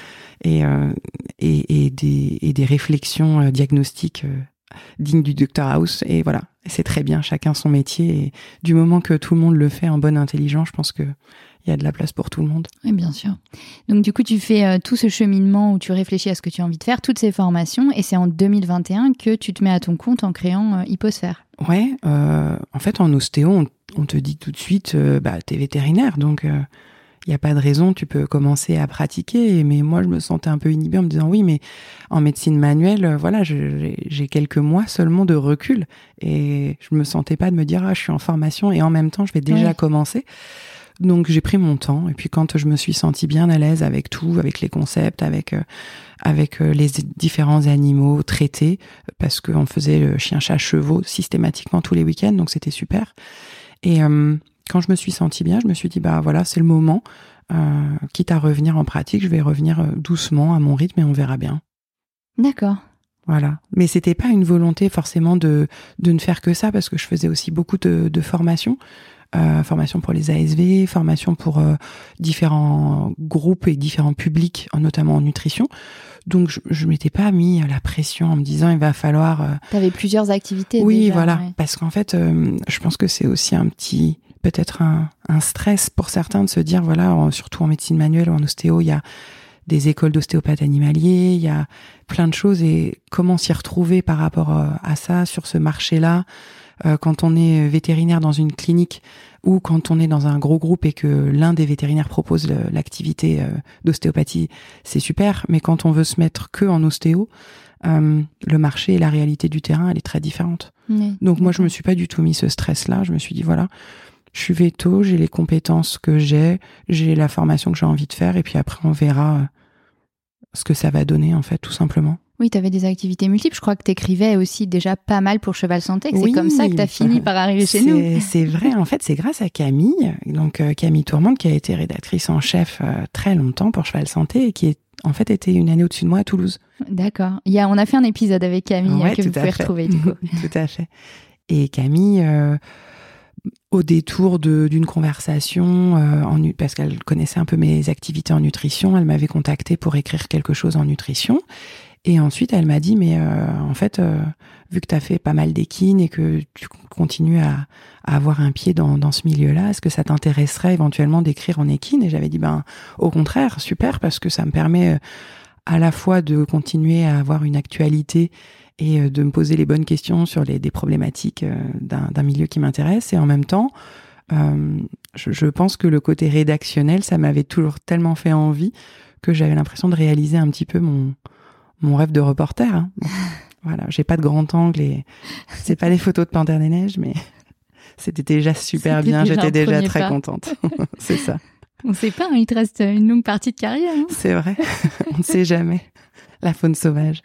et, euh, et, et, des, et des réflexions euh, diagnostiques euh, dignes du Dr House. Et voilà, c'est très bien, chacun son métier. Et du moment que tout le monde le fait en bonne intelligence, je pense que il y a de la place pour tout le monde.
Oui, bien sûr. Donc du coup, tu fais euh, tout ce cheminement où tu réfléchis à ce que tu as envie de faire, toutes ces formations, et c'est en 2021 que tu te mets à ton compte en créant euh, Hyposphère.
Ouais, euh, en fait, en ostéo, on, te dit tout de suite, bah, t'es vétérinaire, donc il n'y a pas de raison, tu peux commencer à pratiquer. Mais moi, je me sentais un peu inhibée en me disant oui, mais en médecine manuelle, voilà, j'ai quelques mois seulement de recul et je me sentais pas de me dire ah, je suis en formation et en même temps, je vais déjà commencer. Donc j'ai pris mon temps et puis quand je me suis sentie bien à l'aise avec tout, avec les concepts, avec euh, avec euh, les différents animaux traités, parce qu'on faisait le chien, chat, chevaux systématiquement tous les week-ends, donc c'était super. Et euh, quand je me suis sentie bien, je me suis dit bah voilà c'est le moment. quitte à revenir en pratique, je vais revenir doucement à mon rythme et on verra bien.
D'accord.
Voilà. Mais c'était pas une volonté forcément de, de ne faire que ça parce que je faisais aussi beaucoup de, de formations. Euh, formation pour les ASV, formation pour euh, différents groupes et différents publics, notamment en nutrition. Donc je, je m'étais pas mis à la pression en me disant il va falloir. Euh...
Tu avais plusieurs activités.
Oui,
déjà,
voilà.
ouais.
Parce qu'en fait, euh, je pense que c'est aussi un petit, peut-être un, un, stress pour certains de se dire voilà, en, surtout en médecine manuelle ou en ostéo, il y a des écoles d'ostéopathes animaliers, il y a plein de choses et comment s'y retrouver par rapport euh, à ça sur ce marché-là? euh, quand on est vétérinaire dans une clinique ou quand on est dans un gros groupe et que l'un des vétérinaires propose l'activité euh, d'ostéopathie, c'est super. Mais quand on veut se mettre que en ostéo, euh, le marché et la réalité du terrain, elle est très différente.
Oui,
Donc moi, je me suis pas du tout mis ce stress-là. Je me suis dit voilà, je suis véto, j'ai les compétences que j'ai, j'ai la formation que j'ai envie de faire, et puis après on verra euh, ce que ça va donner en fait, tout simplement.
Oui, tu avais des activités multiples. Je crois que tu écrivais aussi déjà pas mal pour Cheval Santé.
Oui,
c'est comme ça que tu as fini par arriver chez nous.
C'est- vrai, en fait, c'est grâce à Camille, donc euh, Camille Tourmente, qui a été rédactrice en chef euh, très longtemps pour Cheval Santé et qui est en fait était une année au-dessus de moi à Toulouse.
D'accord. Il y a, on a fait un épisode avec Camille
Ouais,
que vous pouvez
fait.
retrouver du coup.
Tout à fait. Et Camille, euh, au détour d'une conversation, euh, en parce qu'elle connaissait un peu mes activités en nutrition, elle m'avait contacté pour écrire quelque chose en nutrition. Et ensuite, elle m'a dit, mais euh, en fait, euh, vu que tu as fait pas mal d'équines et que tu continues à, avoir un pied dans, ce milieu-là, est-ce que ça t'intéresserait éventuellement d'écrire en équine? Et j'avais dit, ben, au contraire, super, parce que ça me permet euh, à la fois de continuer à avoir une actualité et de me poser les bonnes questions sur des problématiques d'un milieu qui m'intéresse. Et en même temps, je pense que le côté rédactionnel, ça m'avait toujours tellement fait envie que j'avais l'impression de réaliser un petit peu mon, mon rêve de reporter. hein. Voilà, j'ai pas de grand angle et c'est pas les photos de Panthère des Neiges, mais c'était déjà super bien. J'étais déjà très
pas.
contente. c'est ça.
On sait pas, hein, il te reste une longue partie de carrière. hein.
C'est vrai. On ne sait jamais. La faune sauvage.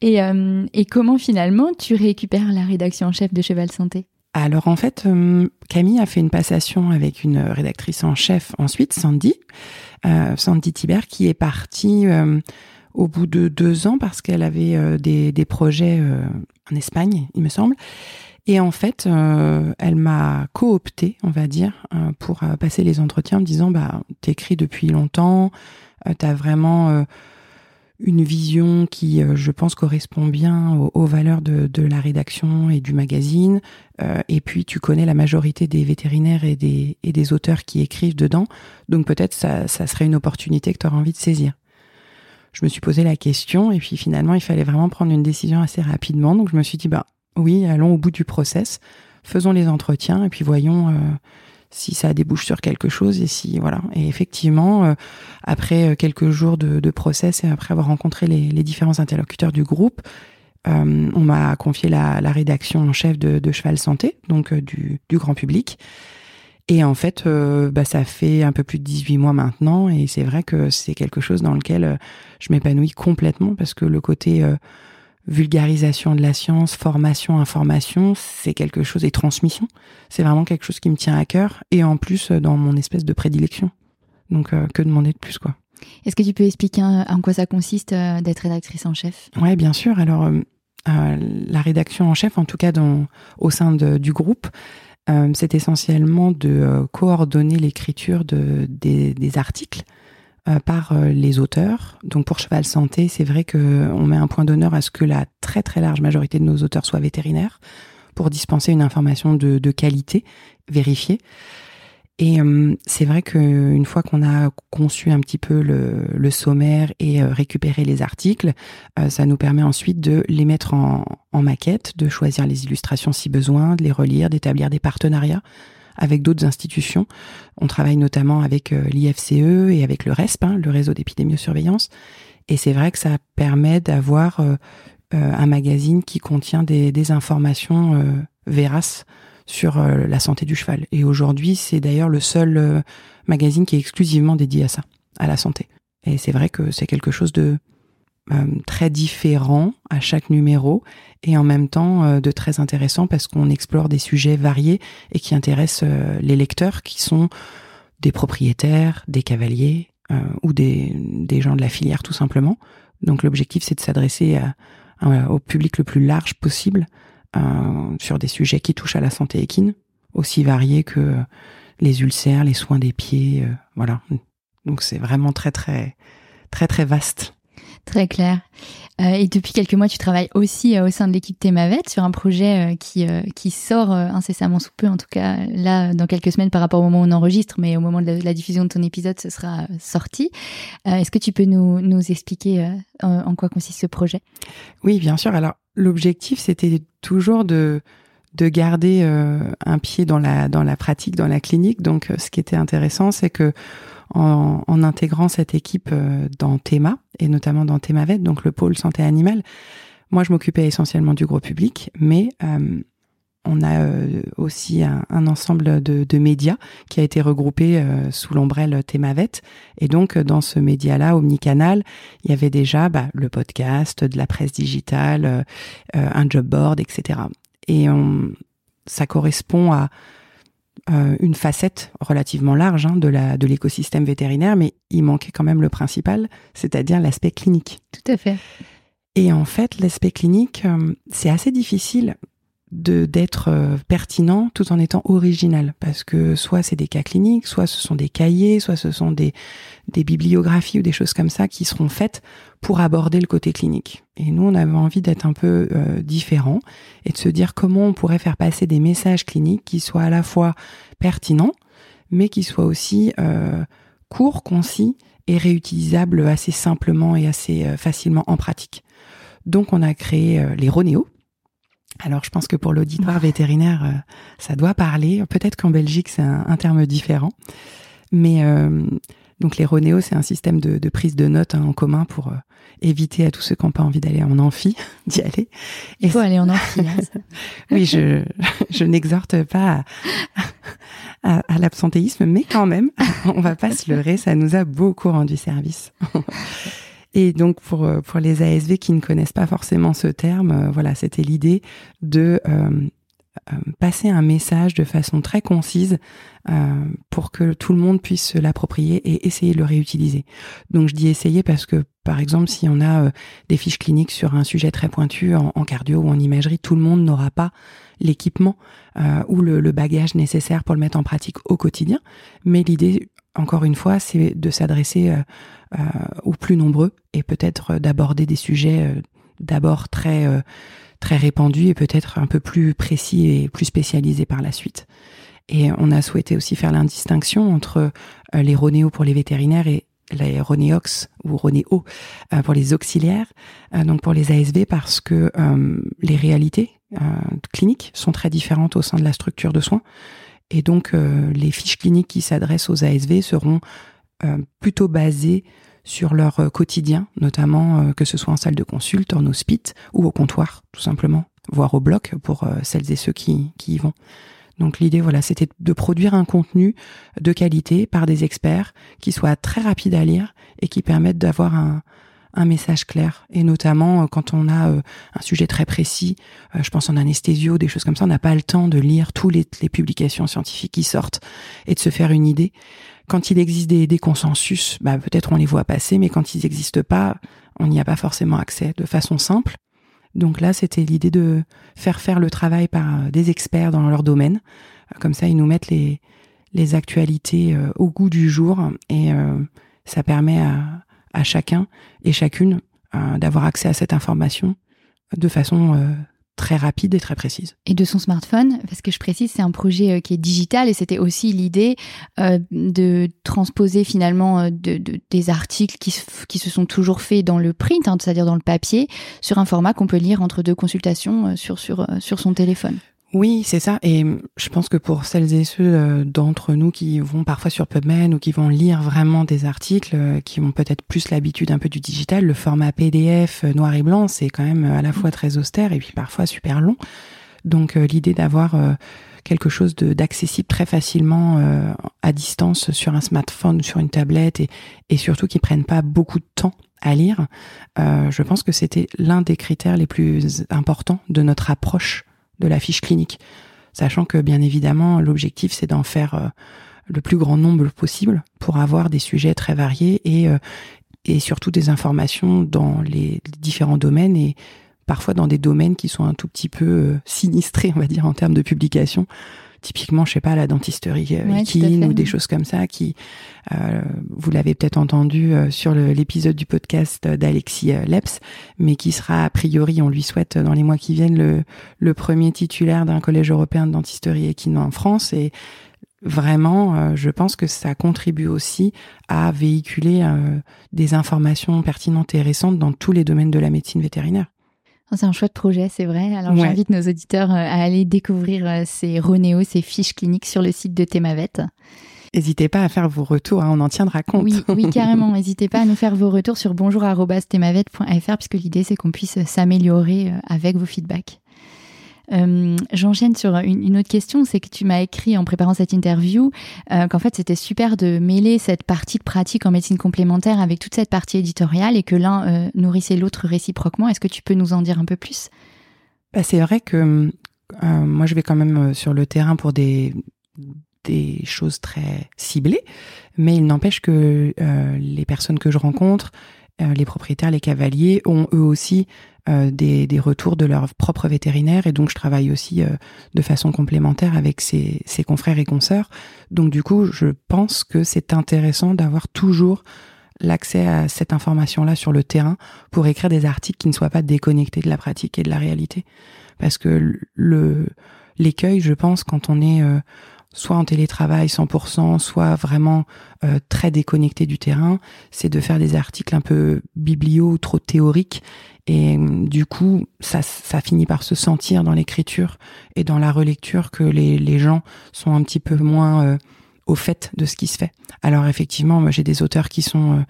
Et, euh, et comment finalement tu récupères la rédaction en chef de Cheval Santé?
Alors en fait, euh, Camille a fait une passation avec une rédactrice en chef ensuite, Sandy, euh, Sandy Thibert, qui est partie au bout de deux ans parce qu'elle avait euh, des, projets euh, en Espagne, il me semble. Et en fait, euh, elle m'a coopté, on va dire, pour passer les entretiens en me disant, bah, t'écris depuis longtemps, t'as vraiment une vision qui, je pense, correspond bien aux, valeurs de, la rédaction et du magazine. Et puis, tu connais la majorité des vétérinaires et des, et des auteurs qui écrivent dedans. Donc, peut-être ça, ça serait une opportunité que tu auras envie de saisir. Je me suis posé la question et puis finalement, il fallait vraiment prendre une décision assez rapidement. Donc, je me suis dit, bah oui, allons au bout du process, faisons les entretiens et puis voyons euh, si ça débouche sur quelque chose et si voilà. Et effectivement, euh, après euh, quelques jours de, process et après avoir rencontré les, différents interlocuteurs du groupe, on m'a confié la, rédaction en chef de, Cheval Santé, donc du grand public. Et en fait, euh, bah, ça fait un peu plus de 18 mois maintenant, et c'est vrai que c'est quelque chose dans lequel euh, je m'épanouis complètement, parce que le côté euh, vulgarisation de la science, formation, information, c'est quelque chose, et transmission, c'est vraiment quelque chose qui me tient à cœur, et en plus dans mon espèce de prédilection. Donc, euh, que demander de plus, quoi.
Est-ce que tu peux expliquer en quoi ça consiste d'être rédactrice en chef?
Ouais, bien sûr. Alors, la rédaction en chef, en tout cas dans, au sein de- du groupe, euh, c'est essentiellement de euh, coordonner l'écriture de, des, articles euh, par les auteurs. Donc, pour Cheval Santé, c'est vrai que on met un point d'honneur à ce que la très très large majorité de nos auteurs soient vétérinaires pour dispenser une information de qualité vérifiée. Et euh, c'est vrai qu'une fois qu'on a conçu un petit peu le, le sommaire et euh, récupéré les articles, euh, ça nous permet ensuite de les mettre en, en maquette, de choisir les illustrations si besoin, de les relire, d'établir des partenariats avec d'autres institutions. On travaille notamment avec euh, l'IFCE et avec le RESP, hein, le réseau d'épidémiosurveillance. Et c'est vrai que ça permet d'avoir euh, un magazine qui contient des, des informations véraces sur la santé du cheval. Et aujourd'hui, c'est d'ailleurs le seul magazine qui est exclusivement dédié à ça, à la santé. Et c'est vrai que c'est quelque chose de très différent à chaque numéro et en même temps de très intéressant parce qu'on explore des sujets variés et qui intéressent les lecteurs qui sont des propriétaires, des cavaliers ou des, gens de la filière tout simplement. Donc l'objectif c'est de s'adresser au public le plus large possible euh, sur des sujets qui touchent à la santé équine, aussi variés que les ulcères, les soins des pieds, euh, voilà. Donc c'est vraiment très très très très vaste.
Très clair. Euh, et depuis quelques mois, tu travailles aussi euh, au sein de l'équipe Thémavet sur un projet euh, qui, qui sort incessamment sous peu, en tout cas là, dans quelques semaines par rapport au moment où on enregistre, mais au moment de la, diffusion de ton épisode, ce sera sorti. Est-ce que tu peux nous, nous expliquer en quoi consiste ce projet?
Oui, bien sûr. Alors, l'objectif, c'était toujours de de garder un pied dans la pratique, dans la clinique. Donc, ce qui était intéressant, c'est que en, intégrant cette équipe euh, dans Théma, et notamment dans Thémavet, donc le pôle santé animale. Moi, je m'occupais essentiellement du gros public, mais euh, on a euh, aussi un, un ensemble de, de, médias qui a été regroupé sous l'ombrelle Thémavet. Et donc, dans ce média-là, omnicanal, il y avait déjà bah, le podcast, de la presse digitale, un job board, etc. Et on, ça correspond à euh, une facette relativement large hein, de la de l'écosystème vétérinaire, mais il manquait quand même le principal, c'est-à-dire l'aspect clinique.
Tout à fait.
Et en fait, l'aspect clinique, euh, c'est assez difficile de d'être euh, pertinent tout en étant original parce que soit c'est des cas cliniques, soit ce sont des cahiers, soit ce sont des des bibliographies ou des choses comme ça qui seront faites pour aborder le côté clinique. Et nous on avait envie d'être un peu euh, différent et de se dire comment on pourrait faire passer des messages cliniques qui soient à la fois pertinents mais qui soient aussi euh, courts, concis et réutilisables assez simplement et assez euh, facilement en pratique. Donc on a créé les Ronéo, alors, je pense que pour l'auditoire vétérinaire, euh, ça doit parler. Peut-être qu'en Belgique, c'est un, terme différent. Mais euh, donc, les Ronéo, c'est un système de, prise de notes hein, en commun pour euh, éviter à tous ceux qui n'ont pas envie d'aller en amphi d'y aller.
Il faut aller en amphi. Hein,
oui, je, je n'exhorte pas à, à l'absentéisme, mais quand même, on va pas se leurrer, ça nous a beaucoup rendu service. Et donc pour euh, pour les ASV qui ne connaissent pas forcément ce terme, euh, voilà, c'était l'idée de euh, passer un message de façon très concise pour que tout le monde puisse se l'approprier et essayer de le réutiliser. Donc je dis essayer parce que par exemple si on a des fiches cliniques sur un sujet très pointu en, cardio ou en imagerie, tout le monde n'aura pas l'équipement ou le, le, bagage nécessaire pour le mettre en pratique au quotidien. Mais l'idée, encore une fois, c'est de s'adresser euh, ou plus nombreux et peut-être d'aborder des sujets euh, d'abord très euh, très répandus et peut-être un peu plus précis et plus spécialisés par la suite. Et on a souhaité aussi faire l'indistinction entre les ronéos pour les vétérinaires et les ronéox ou ronéo pour les auxiliaires, donc pour les ASV, parce que les réalités cliniques sont très différentes au sein de la structure de soins. Et donc, les fiches cliniques qui s'adressent aux ASV seront euh, plutôt basés sur leur euh, quotidien, notamment euh, que ce soit en salle de consulte, en hospice ou au comptoir, tout simplement, voire au bloc pour celles et ceux qui, qui y vont. Donc l'idée, voilà, c'était de produire un contenu de qualité par des experts qui soit très rapide à lire et qui permettent d'avoir un, un message clair. Et notamment quand on a un sujet très précis, je pense en anesthésio, des choses comme ça, on n'a pas le temps de lire toutes les, publications scientifiques qui sortent et de se faire une idée. Quand il existe des, des consensus, bah, peut-être on les voit passer, mais quand ils n'existent pas, on n'y a pas forcément accès de façon simple. Donc là, c'était l'idée de faire faire le travail par euh, des experts dans leur domaine. Euh, comme ça, ils nous mettent les, les actualités euh, au goût du jour et ça permet à, à, chacun et chacune d'avoir accès à cette information de façon très rapide et très précise.
Et de son smartphone, parce que je précise, c'est un projet euh, qui est digital et c'était aussi l'idée euh, de transposer finalement euh, de, des articles qui, qui, se sont toujours faits dans le print, hein, c'est-à-dire dans le papier, sur un format qu'on peut lire entre deux consultations sur, sur, sur son téléphone.
Oui, c'est ça. Et je pense que pour celles et ceux euh, d'entre nous qui vont parfois sur PubMed ou qui vont lire vraiment des articles, euh, qui ont peut-être plus l'habitude un peu du digital, le format PDF euh, noir et blanc, c'est quand même à la fois très austère et puis parfois super long. Donc l'idée d'avoir quelque chose d'accessible très facilement à distance sur un smartphone, sur une tablette et, surtout qui prennent pas beaucoup de temps à lire. Je pense que c'était l'un des critères les plus importants de notre approche de la fiche clinique, sachant que bien évidemment l'objectif c'est d'en faire euh, le plus grand nombre possible pour avoir des sujets très variés et et surtout des informations dans les différents domaines et parfois dans des domaines qui sont un tout petit peu euh, sinistrés, on va dire, en termes de publication. Typiquement, je sais pas, la dentisterie euh, ou des choses comme ça qui, euh, vous l'avez peut-être entendu euh, sur l'épisode du podcast d'Alexis Leps, mais qui sera a priori, on lui souhaite dans les mois qui viennent, le, le premier titulaire d'un collège européen de dentisterie équine en France. Et vraiment, je pense que ça contribue aussi à véhiculer des informations pertinentes et récentes dans tous les domaines de la médecine vétérinaire.
C'est un chouette projet, c'est vrai. Alors j'invite nos auditeurs euh, à aller découvrir euh, ces Ronéo, ces fiches cliniques sur le site de Thémavet.
N'hésitez pas à faire vos retours, hein, on en tiendra compte.
Oui, oui carrément. N'hésitez pas à nous faire vos retours sur bonjour.thémavet.fr puisque l'idée c'est qu'on puisse s'améliorer euh, avec vos feedbacks. Euh, J'enchaîne sur une, autre question, c'est que tu m'as écrit en préparant cette interview euh, qu'en fait c'était super de mêler cette partie de pratique en médecine complémentaire avec toute cette partie éditoriale et que l'un euh, nourrissait l'autre réciproquement. Est-ce que tu peux nous en dire un peu plus?
Bah, C'est vrai que moi je vais quand même sur le terrain pour des choses très ciblées, mais il n'empêche que les personnes que je rencontre, les propriétaires, les cavaliers ont eux aussi euh, des, retours de leur propre vétérinaire et donc je travaille aussi euh, de façon complémentaire avec ses, confrères et consoeurs. Donc du coup, je pense que c'est intéressant d'avoir toujours l'accès à cette information-là sur le terrain pour écrire des articles qui ne soient pas déconnectés de la pratique et de la réalité. Parce que l'écueil, je pense, quand on est euh, soit en télétravail 100%, soit vraiment euh, très déconnecté du terrain, c'est de faire des articles un peu biblio, trop théoriques. Et mm, du coup, ça, ça finit par se sentir dans l'écriture et dans la relecture que les, les gens sont un petit peu moins euh, au fait de ce qui se fait. Alors effectivement, moi j'ai des auteurs qui sont euh,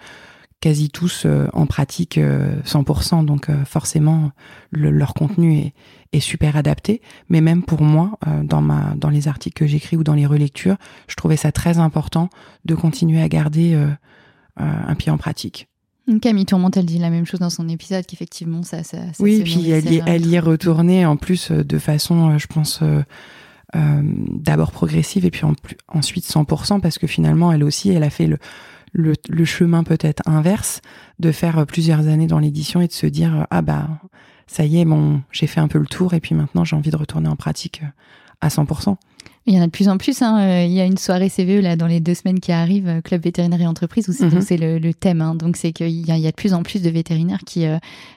quasi tous euh, en pratique 100%, euh, donc euh, forcément leur contenu est, est, super adapté. Mais même pour moi, dans ma dans les articles que j'écris ou dans les relectures, je trouvais ça très important de continuer à garder un pied en pratique.
Camille Tourmente, elle dit la même chose dans son épisode, qu'effectivement, ça, ça, ça,
Oui, puis elle y, elle y est retournée en plus de façon, je pense, d'abord progressive et puis en, ensuite 100%, parce que finalement, elle aussi, elle a fait le, le, le chemin peut-être inverse de faire plusieurs années dans l'édition et de se dire ah bah ça y est bon j'ai fait un peu le tour et puis maintenant j'ai envie de retourner en pratique euh, à 100%.
Il y en a de plus en plus. Hein. Euh, il y a une soirée CVE là dans les deux semaines qui arrivent, euh, Club vétérinaire et entreprise, où c'est mhm. le, thème. Hein. Donc c'est qu'il y, a de plus en plus de vétérinaires qui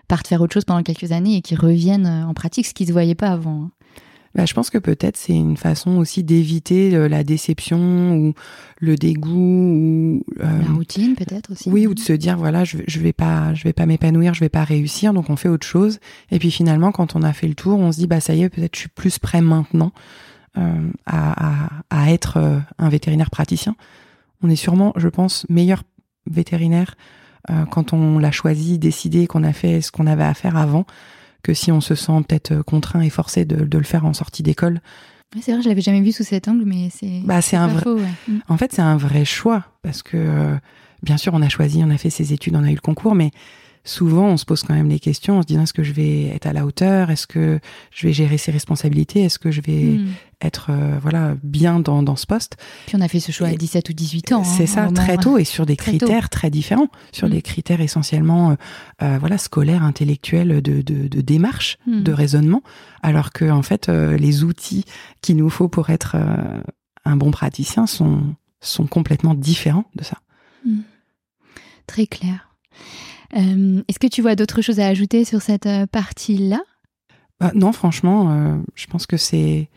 partent faire autre chose pendant quelques années et qui reviennent en pratique, ce qui se voyait pas avant. Hein.
Bah, je pense que peut-être c'est une façon aussi d'éviter euh, la déception ou le dégoût ou
euh, la routine peut-être aussi.
Oui, ou de se dire voilà, je, je vais pas, je vais pas m'épanouir, je vais pas réussir, donc on fait autre chose. Et puis finalement, quand on a fait le tour, on se dit bah ça y est, peut-être je suis plus prêt maintenant euh, à, à, à, être euh, un vétérinaire praticien. On est sûrement, je pense, meilleur vétérinaire euh, quand on l'a choisi, décidé, qu'on a fait ce qu'on avait à faire avant que si on se sent peut-être euh, contraint et forcé de, de le faire en sortie d'école.
c'est vrai, je l'avais jamais vu sous cet angle, mais c'est.
Bah, c'est un vrai. Mm. En fait, c'est un vrai choix parce que, euh, bien sûr, on a choisi, on a fait ses études, on a eu le concours, mais souvent on se pose quand même les questions en se disant est-ce que je vais être à la hauteur? Est-ce que je vais gérer ses responsabilités? Est-ce que je vais hmm. être euh, voilà bien dans, dans ce poste?
Puis on a fait ce choix à 17 ou 18 ans.
C'est hein, ça, très tôt et sur des critères très différents, sur hmm. des critères essentiellement euh, euh, voilà scolaires, intellectuels, de, de, de démarche, hmm. de raisonnement, alors que en fait les outils qu'il nous faut pour être un bon praticien sont, sont complètement différents de ça.
Très clair. Euh, est-ce que tu vois d'autres choses à ajouter sur cette euh, partie-là?
Bah, Non, franchement, euh, je pense que c'est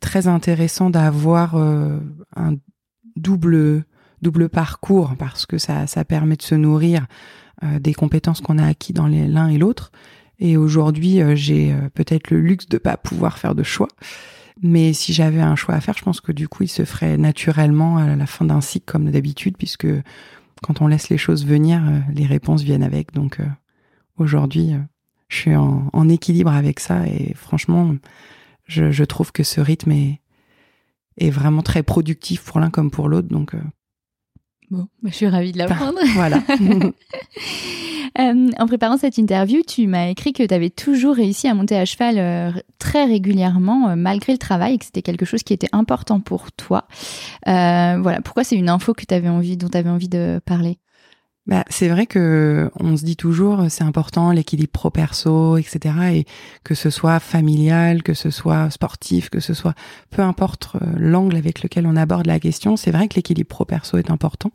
très intéressant d'avoir un double double parcours parce que ça, ça permet de se nourrir des compétences qu'on a acquis dans l'un et l'autre. Et aujourd'hui, j'ai peut-être le luxe de pas pouvoir faire de choix. Mais si j'avais un choix à faire, je pense que du coup, il se ferait naturellement à la fin d'un cycle comme d'habitude, puisque quand on laisse les choses venir, euh, les réponses viennent avec. Donc euh, aujourd'hui, euh, je suis en, équilibre avec ça et franchement, je, je, trouve que ce rythme est, est vraiment très productif pour l'un comme pour l'autre. Donc,
bon, bah, je suis ravie de l'apprendre.
voilà.
Euh, en préparant cette interview, tu m'as écrit que tu avais toujours réussi à monter à cheval euh, très régulièrement, euh, malgré le travail, et que c'était quelque chose qui était important pour toi. voilà, pourquoi c'est une info que avais envie, dont tu avais envie de parler?
Bah, c'est vrai que on se dit toujours c'est important l'équilibre pro perso etc et que ce soit familial que ce soit sportif que ce soit peu importe l'angle avec lequel on aborde la question c'est vrai que l'équilibre pro perso est important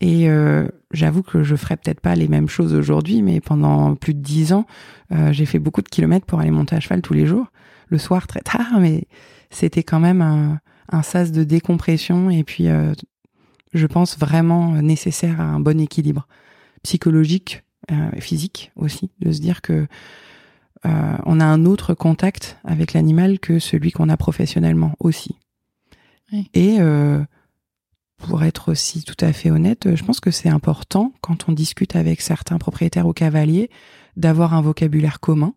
et euh, j'avoue que je ferais peut-être pas les mêmes choses aujourd'hui, mais pendant plus de dix ans, euh, j'ai fait beaucoup de kilomètres pour aller monter à cheval tous les jours, le soir très tard, mais c'était quand même un, un, sas de décompression et puis euh, je pense vraiment nécessaire à un bon équilibre psychologique et physique aussi, de se dire que on a un autre contact avec l'animal que celui qu'on a professionnellement aussi. Oui. Et pour être aussi tout à fait honnête, je pense que c'est important quand on discute avec certains propriétaires ou cavaliers d'avoir un vocabulaire commun.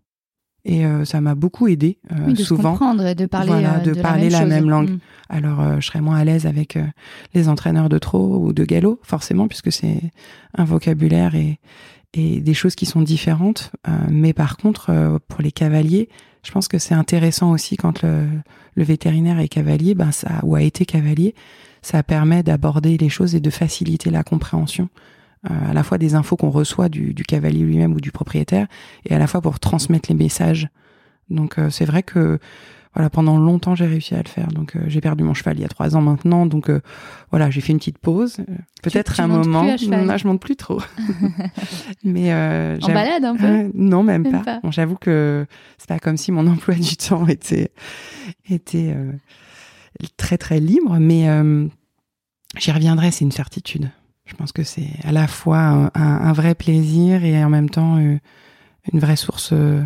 Et euh, ça m'a beaucoup aidé
euh, oui, de
souvent.
comprendre et de parler,
voilà,
de,
de parler
la
même, langue.
Mm.
Alors, euh, je serais moins à l'aise avec euh, les entraîneurs de trot ou de galop, forcément, puisque c'est un vocabulaire et, et des choses qui sont différentes. Euh, mais par contre, euh, pour les cavaliers, je pense que c'est intéressant aussi quand le, le vétérinaire est cavalier, ben ça, ou a été cavalier, ça permet d'aborder les choses et de faciliter la compréhension euh, à la fois des infos qu'on reçoit du, du cavalier lui-même ou du propriétaire et à la fois pour transmettre les messages. Donc euh, c'est vrai que voilà pendant longtemps j'ai réussi à le faire. Donc euh, j'ai perdu mon cheval il y a trois ans maintenant. Donc euh, voilà j'ai fait une petite pause. Peut-être un moment.
plus à
non, je monte plus trop. Mais euh,
En balade un peu
euh, non, même,
Même
pas.
pas.
Bon, J'avoue que c'est pas comme si mon emploi du temps était était euh, très très libre, mais euh, j'y reviendrai, c'est une certitude. Je pense que c'est à la fois un, vrai plaisir et en même temps euh, une vraie source euh,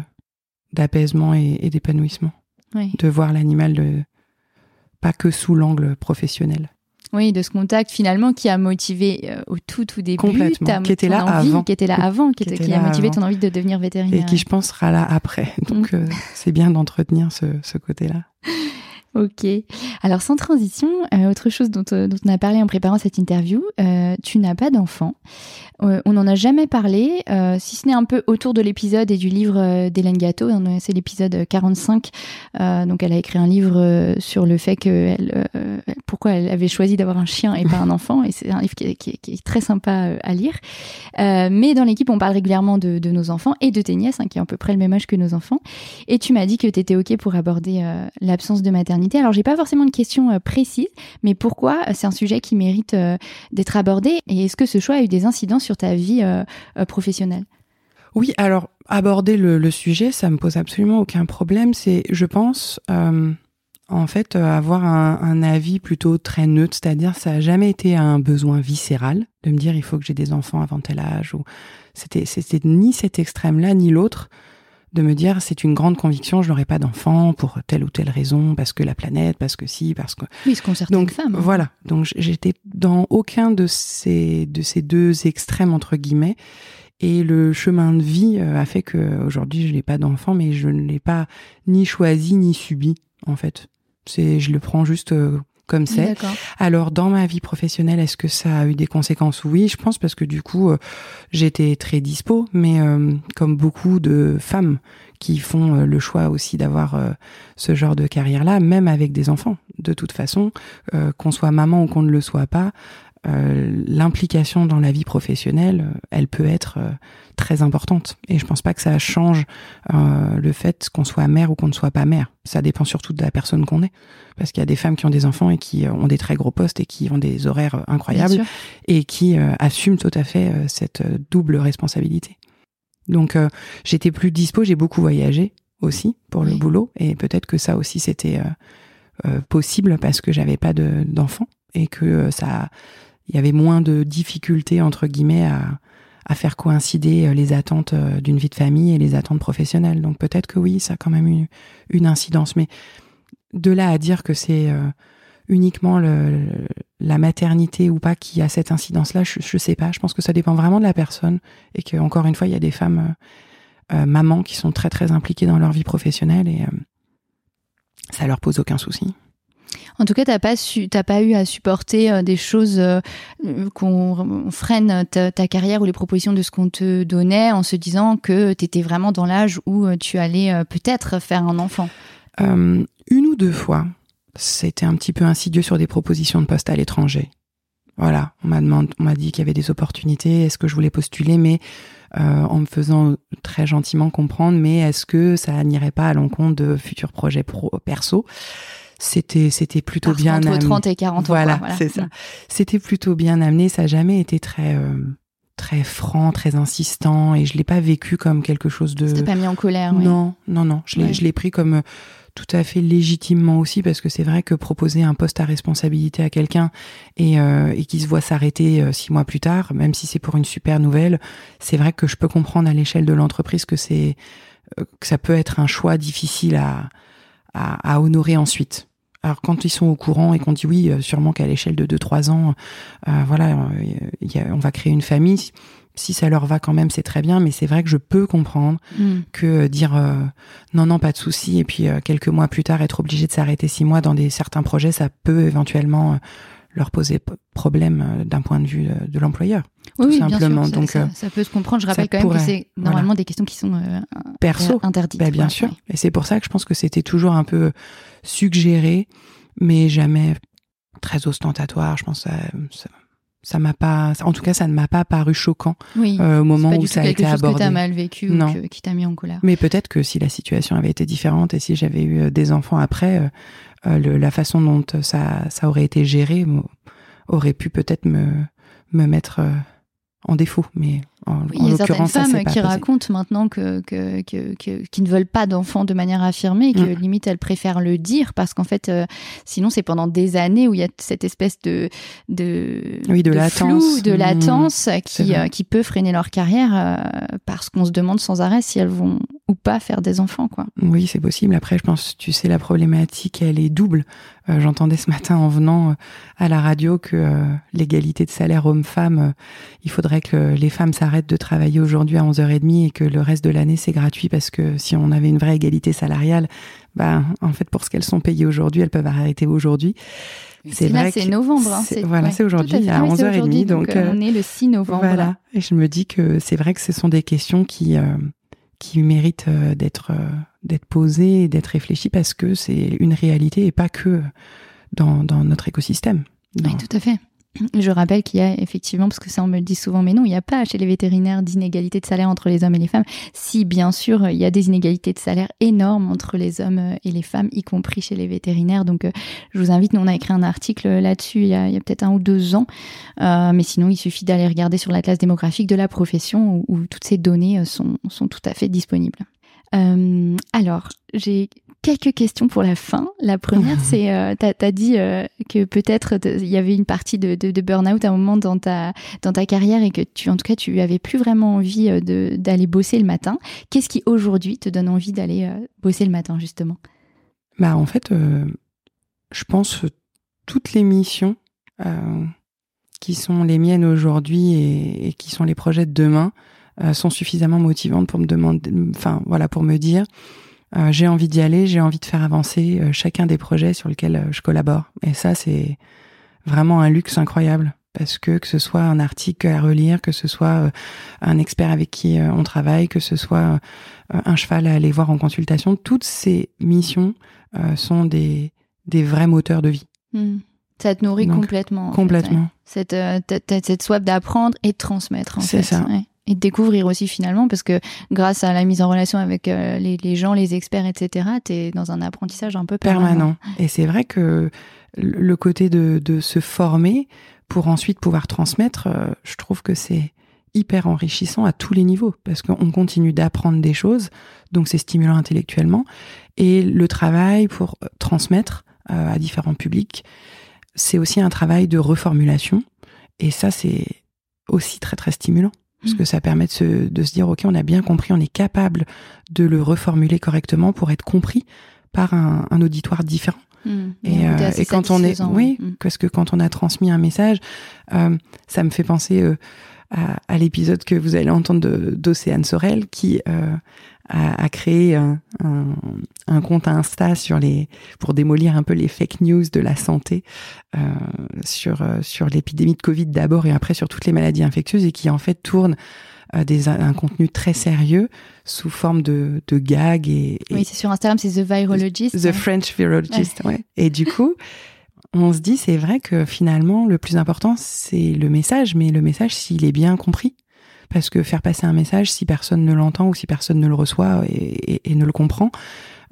d'apaisement et, et d'épanouissement
Oui.
de voir l'animal pas que sous l'angle professionnel.
Oui, de ce contact finalement qui a motivé euh, au tout tout début,
Complètement.
ta-
Qui était là
envie,
avant.
qui était là avant, qui, a motivé
avant.
ton envie de devenir vétérinaire.
Et qui, je pense, sera là après. Donc, euh, c'est bien d'entretenir ce, ce côté-là.
Ok. Alors sans transition, euh, autre chose dont, euh, dont on a parlé en préparant cette interview, euh, tu n'as pas d'enfant. On n'en a jamais parlé, si ce n'est un peu autour de l'épisode et du livre d'Hélène Gâteau. C'est l'épisode 45. Euh, donc elle a écrit un livre sur le fait que elle, pourquoi elle avait choisi d'avoir un chien et pas un enfant. Et c'est un livre qui est, est- est très sympa à lire. Mais dans l'équipe, on parle régulièrement de, nos enfants et de tes nièces, hein, qui ont à peu près le même âge que nos enfants. Et tu m'as dit que tu étais OK pour aborder l'absence de maternité. Alors, j'ai pas forcément de questions euh, précises, mais pourquoi euh, c'est un sujet qui mérite euh, d'être abordé Et est-ce que ce choix a eu des incidences sur ta vie professionnelle?
Oui, alors aborder le, sujet, ça me pose absolument aucun problème. C'est, je pense, en fait, avoir un, avis plutôt très neutre, c'est-à-dire ça a jamais été un besoin viscéral de me dire il faut que j'ai des enfants avant tel âge c'était ni cet extrême-là ni l'autre de me dire c'est une grande conviction je n'aurai pas d'enfants pour telle ou telle raison parce que la planète parce que si parce que
Oui, ce certaines
donc
femmes. hein.
voilà, donc j'étais dans aucun de ces de ces deux extrêmes entre guillemets. Et le chemin de vie euh, a fait que aujourd'hui je n'ai pas d'enfant, mais je ne l'ai pas ni choisi ni subi en fait. C'est je le prends juste euh, comme c'est. Alors dans ma vie professionnelle, est-ce que ça a eu des conséquences? Oui, je pense parce que du coup euh, j'étais très dispo, mais euh, comme beaucoup de femmes qui font euh, le choix aussi d'avoir ce genre de carrière-là, même avec des enfants. De toute façon, qu'on soit maman ou qu'on ne le soit pas, euh, l'implication dans la vie professionnelle, euh, elle peut être euh, très importante. Et je pense pas que ça change euh, le fait qu'on soit mère ou qu'on ne soit pas mère. Ça dépend surtout de la personne qu'on est. Parce qu'il y a des femmes qui ont des enfants et qui ont des très gros postes et qui ont des horaires incroyables et qui assument tout à fait cette double responsabilité. Donc j'étais plus dispo, j'ai beaucoup voyagé aussi pour le boulot et peut-être que ça aussi c'était possible parce que j'avais pas de- d'enfants et que ça il y avait moins de difficultés entre guillemets à, faire coïncider euh, les attentes euh, d'une vie de famille et les attentes professionnelles. Donc peut-être que oui, ça a quand même eu une incidence. Mais de là à dire que c'est euh, uniquement la maternité ou pas qui a cette incidence-là, je, je sais pas. Je pense que ça dépend vraiment de la personne et que encore une fois, il y a des femmes mamans qui sont très très impliquées dans leur vie professionnelle et ça leur pose aucun souci.
En tout cas, t'as pas pas eu à supporter euh, des choses euh, qu'on freine ta, carrière ou les propositions de ce qu'on te donnait en se disant que t'étais vraiment dans l'âge où euh, tu allais peut-être faire un enfant.
une ou deux fois, c'était un petit peu insidieux sur des propositions de poste à l'étranger. Voilà, on m'a demandé, on m'a dit qu'il y avait des opportunités, est-ce que je voulais postuler, mais en me faisant très gentiment comprendre, mais est-ce que ça n'irait pas à l'encontre de futurs projets pro perso? C'était c'était plutôt bien
entre
amené.
30 et 40 ans.
Voilà, c'est ça. Mm. C'était plutôt bien amené, ça n'a jamais été très euh, très franc, très insistant et je l'ai pas vécu comme quelque chose de
pas mis en colère,
Non, non non, je l'ai je l'ai pris comme euh, tout à fait légitimement aussi parce que c'est vrai que proposer un poste à responsabilité à quelqu'un et, euh, et qui se voit s'arrêter six mois plus tard, même si c'est pour une super nouvelle, c'est vrai que je peux comprendre à l'échelle de l'entreprise que c'est que ça peut être un choix difficile à à, honorer ensuite. Alors quand ils sont au courant et qu'on dit oui, euh, sûrement qu'à l'échelle de 2-3 ans, euh, voilà, on va créer une famille, si ça leur va quand même, c'est très bien, mais c'est vrai que je peux comprendre mm. que euh, dire non, non, pas de souci, et puis quelques mois plus tard être obligé de s'arrêter six mois dans des certains projets, ça peut éventuellement leur poser problème d'un point de vue de l'employeur.
Oui, simplement. Bien sûr, Donc, ça, peut se comprendre. Je rappelle quand même que c'est normalement des questions qui sont
perso
interdites.
Bah, bien sûr. Et c'est pour ça que je pense que c'était toujours un peu suggéré, mais jamais très ostentatoire. Je pense que ça, ça m'a pas en tout cas ça ne m'a pas paru choquant
euh,
au moment où ça a été abordé
que as mal vécu ou qui t'a mis en colère
mais peut-être que si la situation avait été différente et si j'avais eu euh, des enfants après euh, la façon dont ça ça aurait été géré aurait pu peut-être me me mettre en défaut. Mais en,
il y a certaines femmes qui racontent maintenant que, que, qui ne veulent pas d'enfants de manière affirmée, et que mm. limite elles préfèrent le dire parce qu'en fait, euh, sinon c'est pendant des années où il y a cette espèce de de,
oui, de, latence,
de mm. latence qui, euh, qui peut freiner leur carrière euh, parce qu'on se demande sans arrêt si elles vont ou pas faire des enfants, quoi.
Oui, c'est possible. Après, je pense, tu sais, la problématique, elle est double. J'entendais ce matin en venant à la radio que l'égalité de salaire homme-femme, il faudrait que les femmes s'arrêtent de travailler aujourd'hui à 11h30 et que le reste de l'année, c'est gratuit parce que si on avait une vraie égalité salariale, bah, en fait, pour ce qu'elles sont payées aujourd'hui, elles peuvent arrêter aujourd'hui.
C'est vrai c'est novembre. Hein,
voilà, c'est aujourd'hui, à 11h30.
Donc, on est le 6 novembre.
Voilà. Et je me dis que c'est vrai que ce sont des questions qui, qui mérite euh, d'être euh, d'être posé et d'être réfléchi parce que c'est une réalité et pas que dans, dans notre écosystème.
Oui, tout à fait. Je rappelle qu'il y a effectivement, parce que ça on me le dit souvent, mais non, il n'y a pas chez les vétérinaires d'inégalité de salaire entre les hommes et les femmes. Si bien sûr, il y a des inégalités de salaire énormes entre les hommes et les femmes, y compris chez les vétérinaires. Donc, euh, je vous invite, nous on a écrit un article là-dessus il y a, peut-être un ou deux ans, euh, mais sinon il suffit d'aller regarder sur l'atlas démographique de la profession où, toutes ces données euh, sont, sont tout à fait disponibles. Alors, j'ai quelques questions pour la fin. La première, c'est, euh, tu as, dit euh, que peut-être il y avait une partie de, de, burn-out à un moment dans ta, dans ta carrière et que tu, en tout cas, tu avais plus vraiment envie euh, d'aller bosser le matin. Qu'est-ce qui aujourd'hui te donne envie d'aller bosser le matin, justement?
Bah, en fait, je pense toutes les missions qui sont les miennes aujourd'hui et, et, qui sont les projets de demain sont suffisamment motivantes pour me demander, enfin voilà, pour me dire euh, j'ai envie d'y aller, j'ai envie de faire avancer euh, chacun des projets sur lesquels euh, je collabore. Et ça, c'est vraiment un luxe incroyable parce que que ce soit un article à relire, que ce soit un expert avec qui on travaille, que ce soit un cheval à aller voir en consultation, toutes ces missions sont des, des vrais moteurs de vie.
Hmm. Ça te nourrit complètement.
Complètement.
cette, cette, soif d'apprendre et de transmettre.
C'est ça
et de découvrir aussi finalement parce que grâce à la mise en relation avec euh, les, gens, les experts, etc., tu es dans un apprentissage un peu permanent.
Et c'est vrai que le côté de, de, se former pour ensuite pouvoir transmettre, euh, je trouve que c'est hyper enrichissant à tous les niveaux parce qu'on continue d'apprendre des choses, donc c'est stimulant intellectuellement. Et le travail pour euh, transmettre à différents publics, c'est aussi un travail de reformulation. Et ça, c'est aussi très très stimulant parce mm. que ça permet de se, de se dire, OK, on a bien compris, on est capable de le reformuler correctement pour être compris par un, un auditoire différent.
Mm. Et, euh,
et, quand on est, oui, mm. parce que quand on a transmis un message, euh, ça me fait penser euh, à, à l'épisode que vous allez entendre d'Océane Sorel, qui a, créé un, un, compte Insta sur les pour démolir un peu les fake news de la santé euh, sur euh, sur l'épidémie de Covid d'abord et après sur toutes les maladies infectieuses et qui en fait tourne euh, des, un contenu très sérieux sous forme de, de gags et,
oui c'est sur Instagram c'est The Virologist.
The French Virologist ouais. et du coup on se dit c'est vrai que finalement le plus important c'est le message mais le message s'il est bien compris parce que faire passer un message, si personne ne l'entend ou si personne ne le reçoit et, ne le comprend,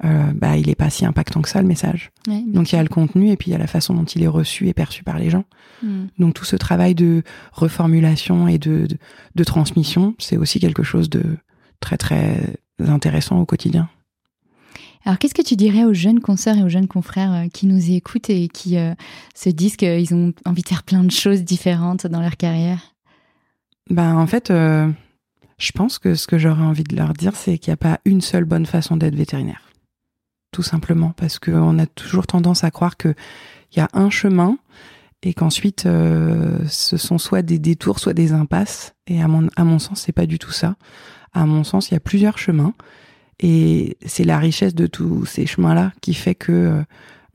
euh, bah, il n'est pas si impactant que ça, le message. Donc il y a le contenu et puis il y a la façon dont il est reçu et perçu par les gens. Hmm. Donc tout ce travail de reformulation et de, de, transmission, c'est aussi quelque chose de très très intéressant au quotidien.
Alors, qu'est-ce que tu dirais aux jeunes consoeurs et aux jeunes confrères euh, qui nous écoutent et qui euh, se disent qu'ils ont envie de faire plein de choses différentes dans leur carrière?
Ben, en fait, euh, je pense que ce que j'aurais envie de leur dire, c'est qu'il n'y a pas une seule bonne façon d'être vétérinaire. Tout simplement, parce qu'on a toujours tendance à croire qu'il y a un chemin et qu'ensuite, euh, ce sont soit des détours, soit des impasses. Et à mon, à mon sens, c'est pas du tout ça. À mon sens, il y a plusieurs chemins. Et c'est la richesse de tous ces chemins-là qui fait que euh,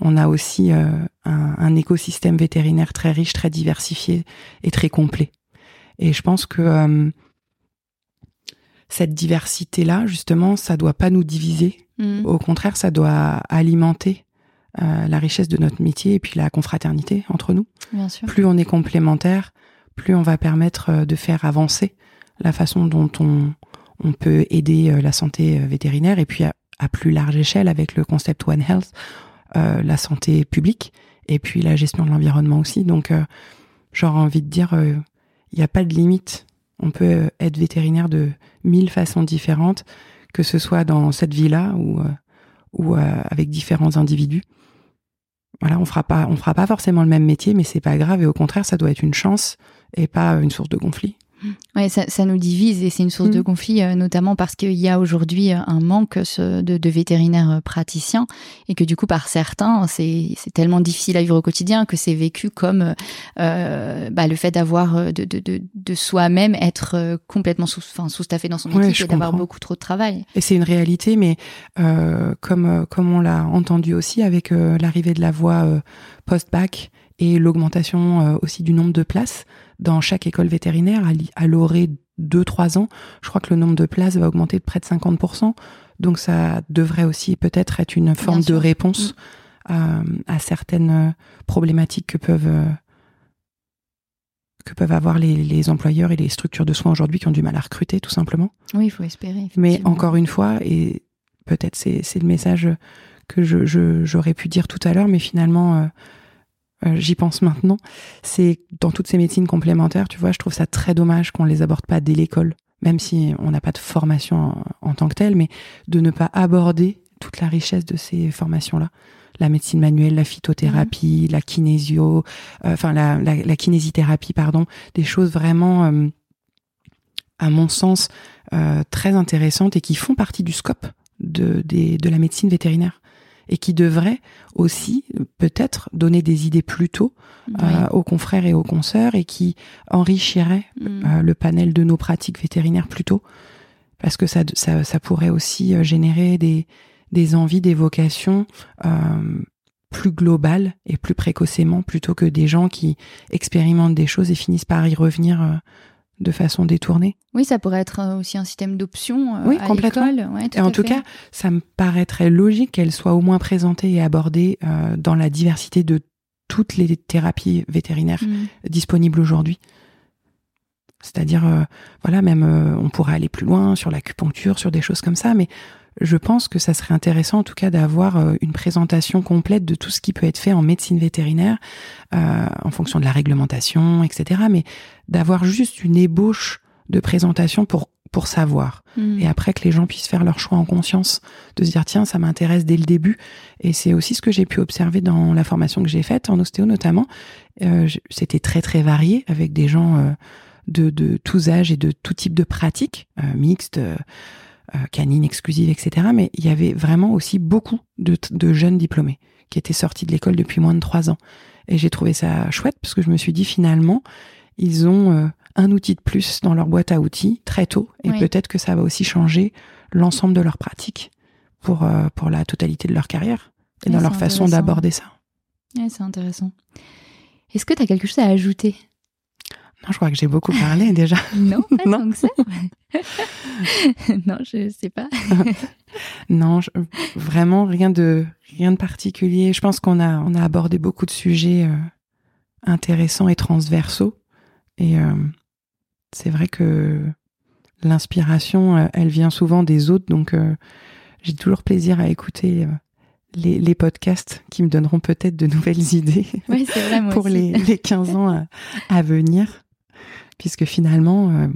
on a aussi un, un, écosystème vétérinaire très riche, très diversifié et très complet. Et je pense que euh, cette diversité-là, justement, ça doit pas nous diviser. Mm. Au contraire, ça doit alimenter euh, la richesse de notre métier et puis la confraternité entre nous. Plus on est complémentaires, plus on va permettre euh, de faire avancer la façon dont on, on peut aider la santé vétérinaire et puis à, plus large échelle avec le concept One Health, la santé publique et puis la gestion de l'environnement aussi. Donc, j'aurais envie de dire, il n'y a pas de limite. On peut euh, être vétérinaire de mille façons différentes, que ce soit dans cette vie-là ou, euh, euh, avec différents individus. Voilà, on fera fera pas forcément le même métier, mais c'est pas grave et au contraire, ça doit être une chance et pas une source de conflit.
Ouais, ça, ça, nous divise et c'est une source de mm. conflit, euh, notamment parce qu'il y a aujourd'hui euh, un manque de, de, vétérinaires euh, praticiens et que du coup, par certains, c'est tellement difficile à vivre au quotidien que c'est vécu comme euh, bah, le fait d'avoir de, de, de, de sous-même être complètement sous, enfin, sous-staffé dans son équipe et d'avoir beaucoup trop de travail.
Et c'est une réalité, mais euh, comme, comme on l'a entendu aussi avec l'arrivée de la voie post-bac et l'augmentation aussi du nombre de places, dans chaque école vétérinaire à, l'orée 2-3 ans, je crois que le nombre de places va augmenter de près de 50%. Donc ça devrait aussi peut-être être une forme de réponse mm. à, certaines problématiques que peuvent que peuvent avoir les, employeurs et les structures de soins aujourd'hui qui ont du mal à recruter, tout simplement.
Oui, il faut espérer.
Mais encore une fois, et peut-être c'est, le message que j'aurais pu dire tout à l'heure, mais finalement, euh, euh, j'y pense maintenant, c'est dans toutes ces médecines complémentaires, tu vois, je trouve ça très dommage qu'on les aborde pas dès l'école, même si on n'a pas de formation en, tant que telle, mais de ne pas aborder toute la richesse de ces formations-là. La médecine manuelle, la phytothérapie, mhm. la kinésio, euh, enfin la, la, kinésithérapie, pardon, des choses vraiment, euh, à mon sens, très intéressantes et qui font partie du scope de, de la médecine vétérinaire et qui devrait aussi peut-être donner des idées plus tôt euh, aux confrères et aux consoeurs et qui enrichirait mm. euh, le panel de nos pratiques vétérinaires plus tôt parce que ça, ça, ça pourrait aussi euh, générer des, des envies, des vocations plus globales et plus précocement plutôt que des gens qui expérimentent des choses et finissent par y revenir de façon détournée.
Oui, ça pourrait être euh, aussi un système d'options euh, oui, complètement.
et en tout cas, ça me paraîtrait logique qu'elle soit au moins présentée et abordée euh, dans la diversité de toutes les thérapies vétérinaires mm. disponibles aujourd'hui. C'est-à-dire, voilà, même on pourrait aller plus loin sur l'acupuncture, sur des choses comme ça, mais je pense que ça serait intéressant en tout cas d'avoir euh, une présentation complète de tout ce qui peut être fait en médecine vétérinaire, euh, en fonction de la réglementation, etc. Mais d'avoir juste une ébauche de présentation pour pour savoir. Hmm. Et après que les gens puissent faire leur choix en conscience, de se dire tiens, ça m'intéresse dès le début. Et c'est aussi ce que j'ai pu observer dans la formation que j'ai faite, en ostéo notamment. Euh, C'était très très varié avec des gens euh, de, de tous âges et de tout type de pratiques, euh, mixtes euh, canine exclusive, etc. Mais il y avait vraiment aussi beaucoup de, jeunes diplômés qui étaient sortis de l'école depuis moins de trois ans. Et j'ai trouvé ça chouette parce que je me suis dit finalement, ils ont euh, un outil de plus dans leur boîte à outils très tôt. Et peut-être que ça va aussi changer l'ensemble de leur pratique pour, euh, pour la totalité de leur carrière et dans leur façon d'aborder ça.
c'est intéressant. Est-ce que tu as quelque chose à ajouter?
Non, je crois que j'ai beaucoup parlé déjà.
non, pas non. ça. non, je sais pas.
non, vraiment rien de rien de particulier. Je pense qu'on a on a abordé beaucoup de sujets euh, intéressants et transversaux. Et euh, c'est vrai que l'inspiration, euh, elle vient souvent des autres, donc j'ai toujours plaisir à écouter les, les, podcasts qui me donneront peut-être de nouvelles idées
oui, vrai,
pour Les, les 15 ans à venir puisque finalement, euh,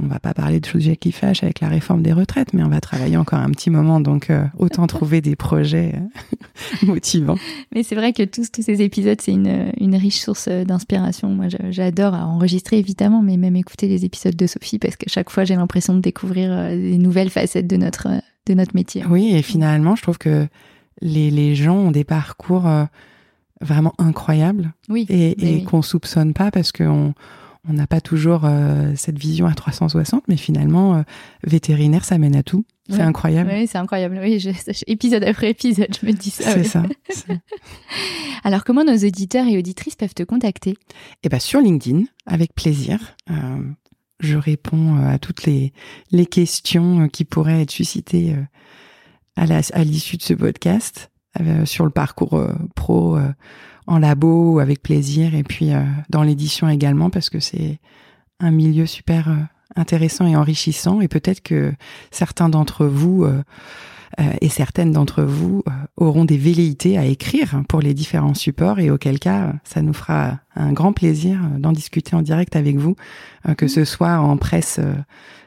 on va pas parler de sujets qui fâchent avec la réforme des retraites, mais on va travailler encore un petit moment, donc euh, autant trouver des projets euh, motivants.
Mais c'est vrai que tous, tous ces épisodes, c'est une, une, riche source d'inspiration. Moi, j'adore enregistrer évidemment, mais même écouter les épisodes de Sophie, parce que chaque fois, j'ai l'impression de découvrir des nouvelles facettes de notre, de notre métier.
Oui, et finalement, je trouve que les, les gens ont des parcours vraiment incroyables
oui,
et, et qu'on soupçonne pas parce qu'on on n'a pas toujours euh, cette vision à 360, mais finalement, euh, vétérinaire, ça mène à tout. C'est incroyable.
Oui, c'est incroyable. Oui, épisode après épisode, je me dis ça.
C'est ça.
Alors, comment nos auditeurs et auditrices peuvent te contacter?
Eh bien, sur LinkedIn, avec plaisir. Euh, je réponds à toutes les, les questions qui pourraient être suscitées à l'issue de ce podcast sur le parcours pro en labo avec plaisir et puis euh, dans l'édition également parce que c'est un milieu super euh, intéressant et enrichissant et peut-être que certains d'entre vous euh, et certaines d'entre vous auront des velléités à écrire pour les différents supports et auquel cas ça nous fera un grand plaisir d'en discuter en direct avec vous que ce soit en presse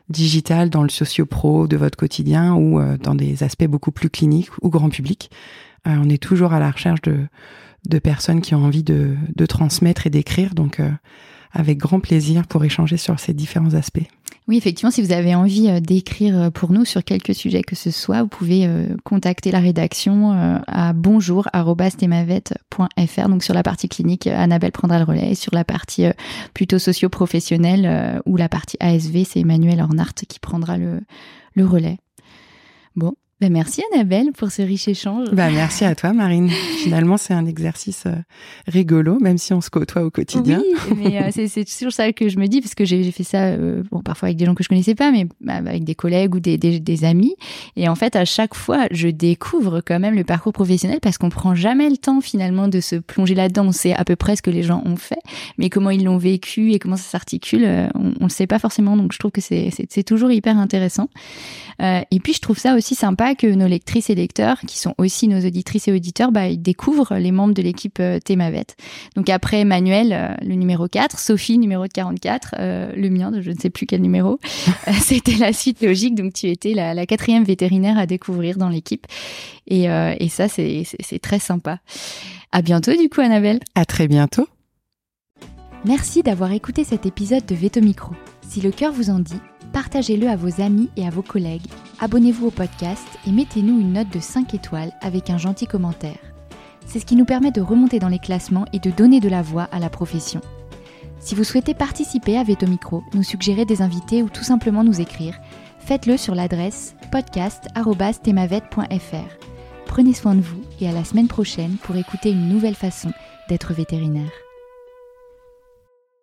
digitale dans le socio-pro de votre quotidien ou dans des aspects beaucoup plus cliniques ou grand public. on est toujours à la recherche de de personnes qui ont envie de, transmettre et d'écrire. Donc, euh, avec grand plaisir pour échanger sur ces différents aspects.
Oui, effectivement, si vous avez envie euh, d'écrire euh, pour nous sur quelques sujets que ce soit, vous pouvez contacter la rédaction à bonjour@temavet.fr. Donc sur la partie clinique, Annabelle prendra le relais. Sur la partie plutôt socio-professionnelle ou la partie ASV, c'est Emmanuel Ornart qui prendra le relais. Bon, ben, merci Annabelle pour ce riche échange.
Bah, merci à toi Marine. Finalement, c'est un exercice euh, rigolo, même si on se côtoie au quotidien.
Oui, mais euh, c'est toujours ça que je me dis, parce que j'ai fait ça euh, bon, parfois avec des gens que je connaissais pas, mais bah, avec des collègues ou des, des, des, amis. Et en fait, à chaque fois, je découvre quand même le parcours professionnel parce qu'on prend jamais le temps finalement de se plonger là-dedans. On sait à peu près ce que les gens ont fait, mais comment ils l'ont vécu et comment ça s'articule, on, ne le sait pas forcément. Donc je trouve que c'est toujours hyper intéressant. et puis je trouve ça aussi sympa que nos lectrices et lecteurs, qui sont aussi nos auditrices et auditeurs, bah, ils découvrent les membres de l'équipe euh, Thémavet. Donc après Emmanuel, euh, le numéro 4, Sophie, numéro 44, euh, le mien, je ne sais plus quel numéro, c'était la suite logique. Donc tu étais la, quatrième vétérinaire à découvrir dans l'équipe. Et, et ça, c'est très sympa. À bientôt du coup, Annabelle.
À très bientôt.
Merci d'avoir écouté cet épisode de Veto Micro. Si le cœur vous en dit, partagez-le à vos amis et à vos collègues, abonnez-vous au podcast et mettez-nous une note de 5 étoiles avec un gentil commentaire. C'est ce qui nous permet de remonter dans les classements et de donner de la voix à la profession. Si vous souhaitez participer à Veto Micro, nous suggérer des invités ou tout simplement nous écrire, faites-le sur l'adresse podcast.themavet.fr. Prenez soin de vous et à la semaine prochaine pour écouter une nouvelle façon d'être vétérinaire.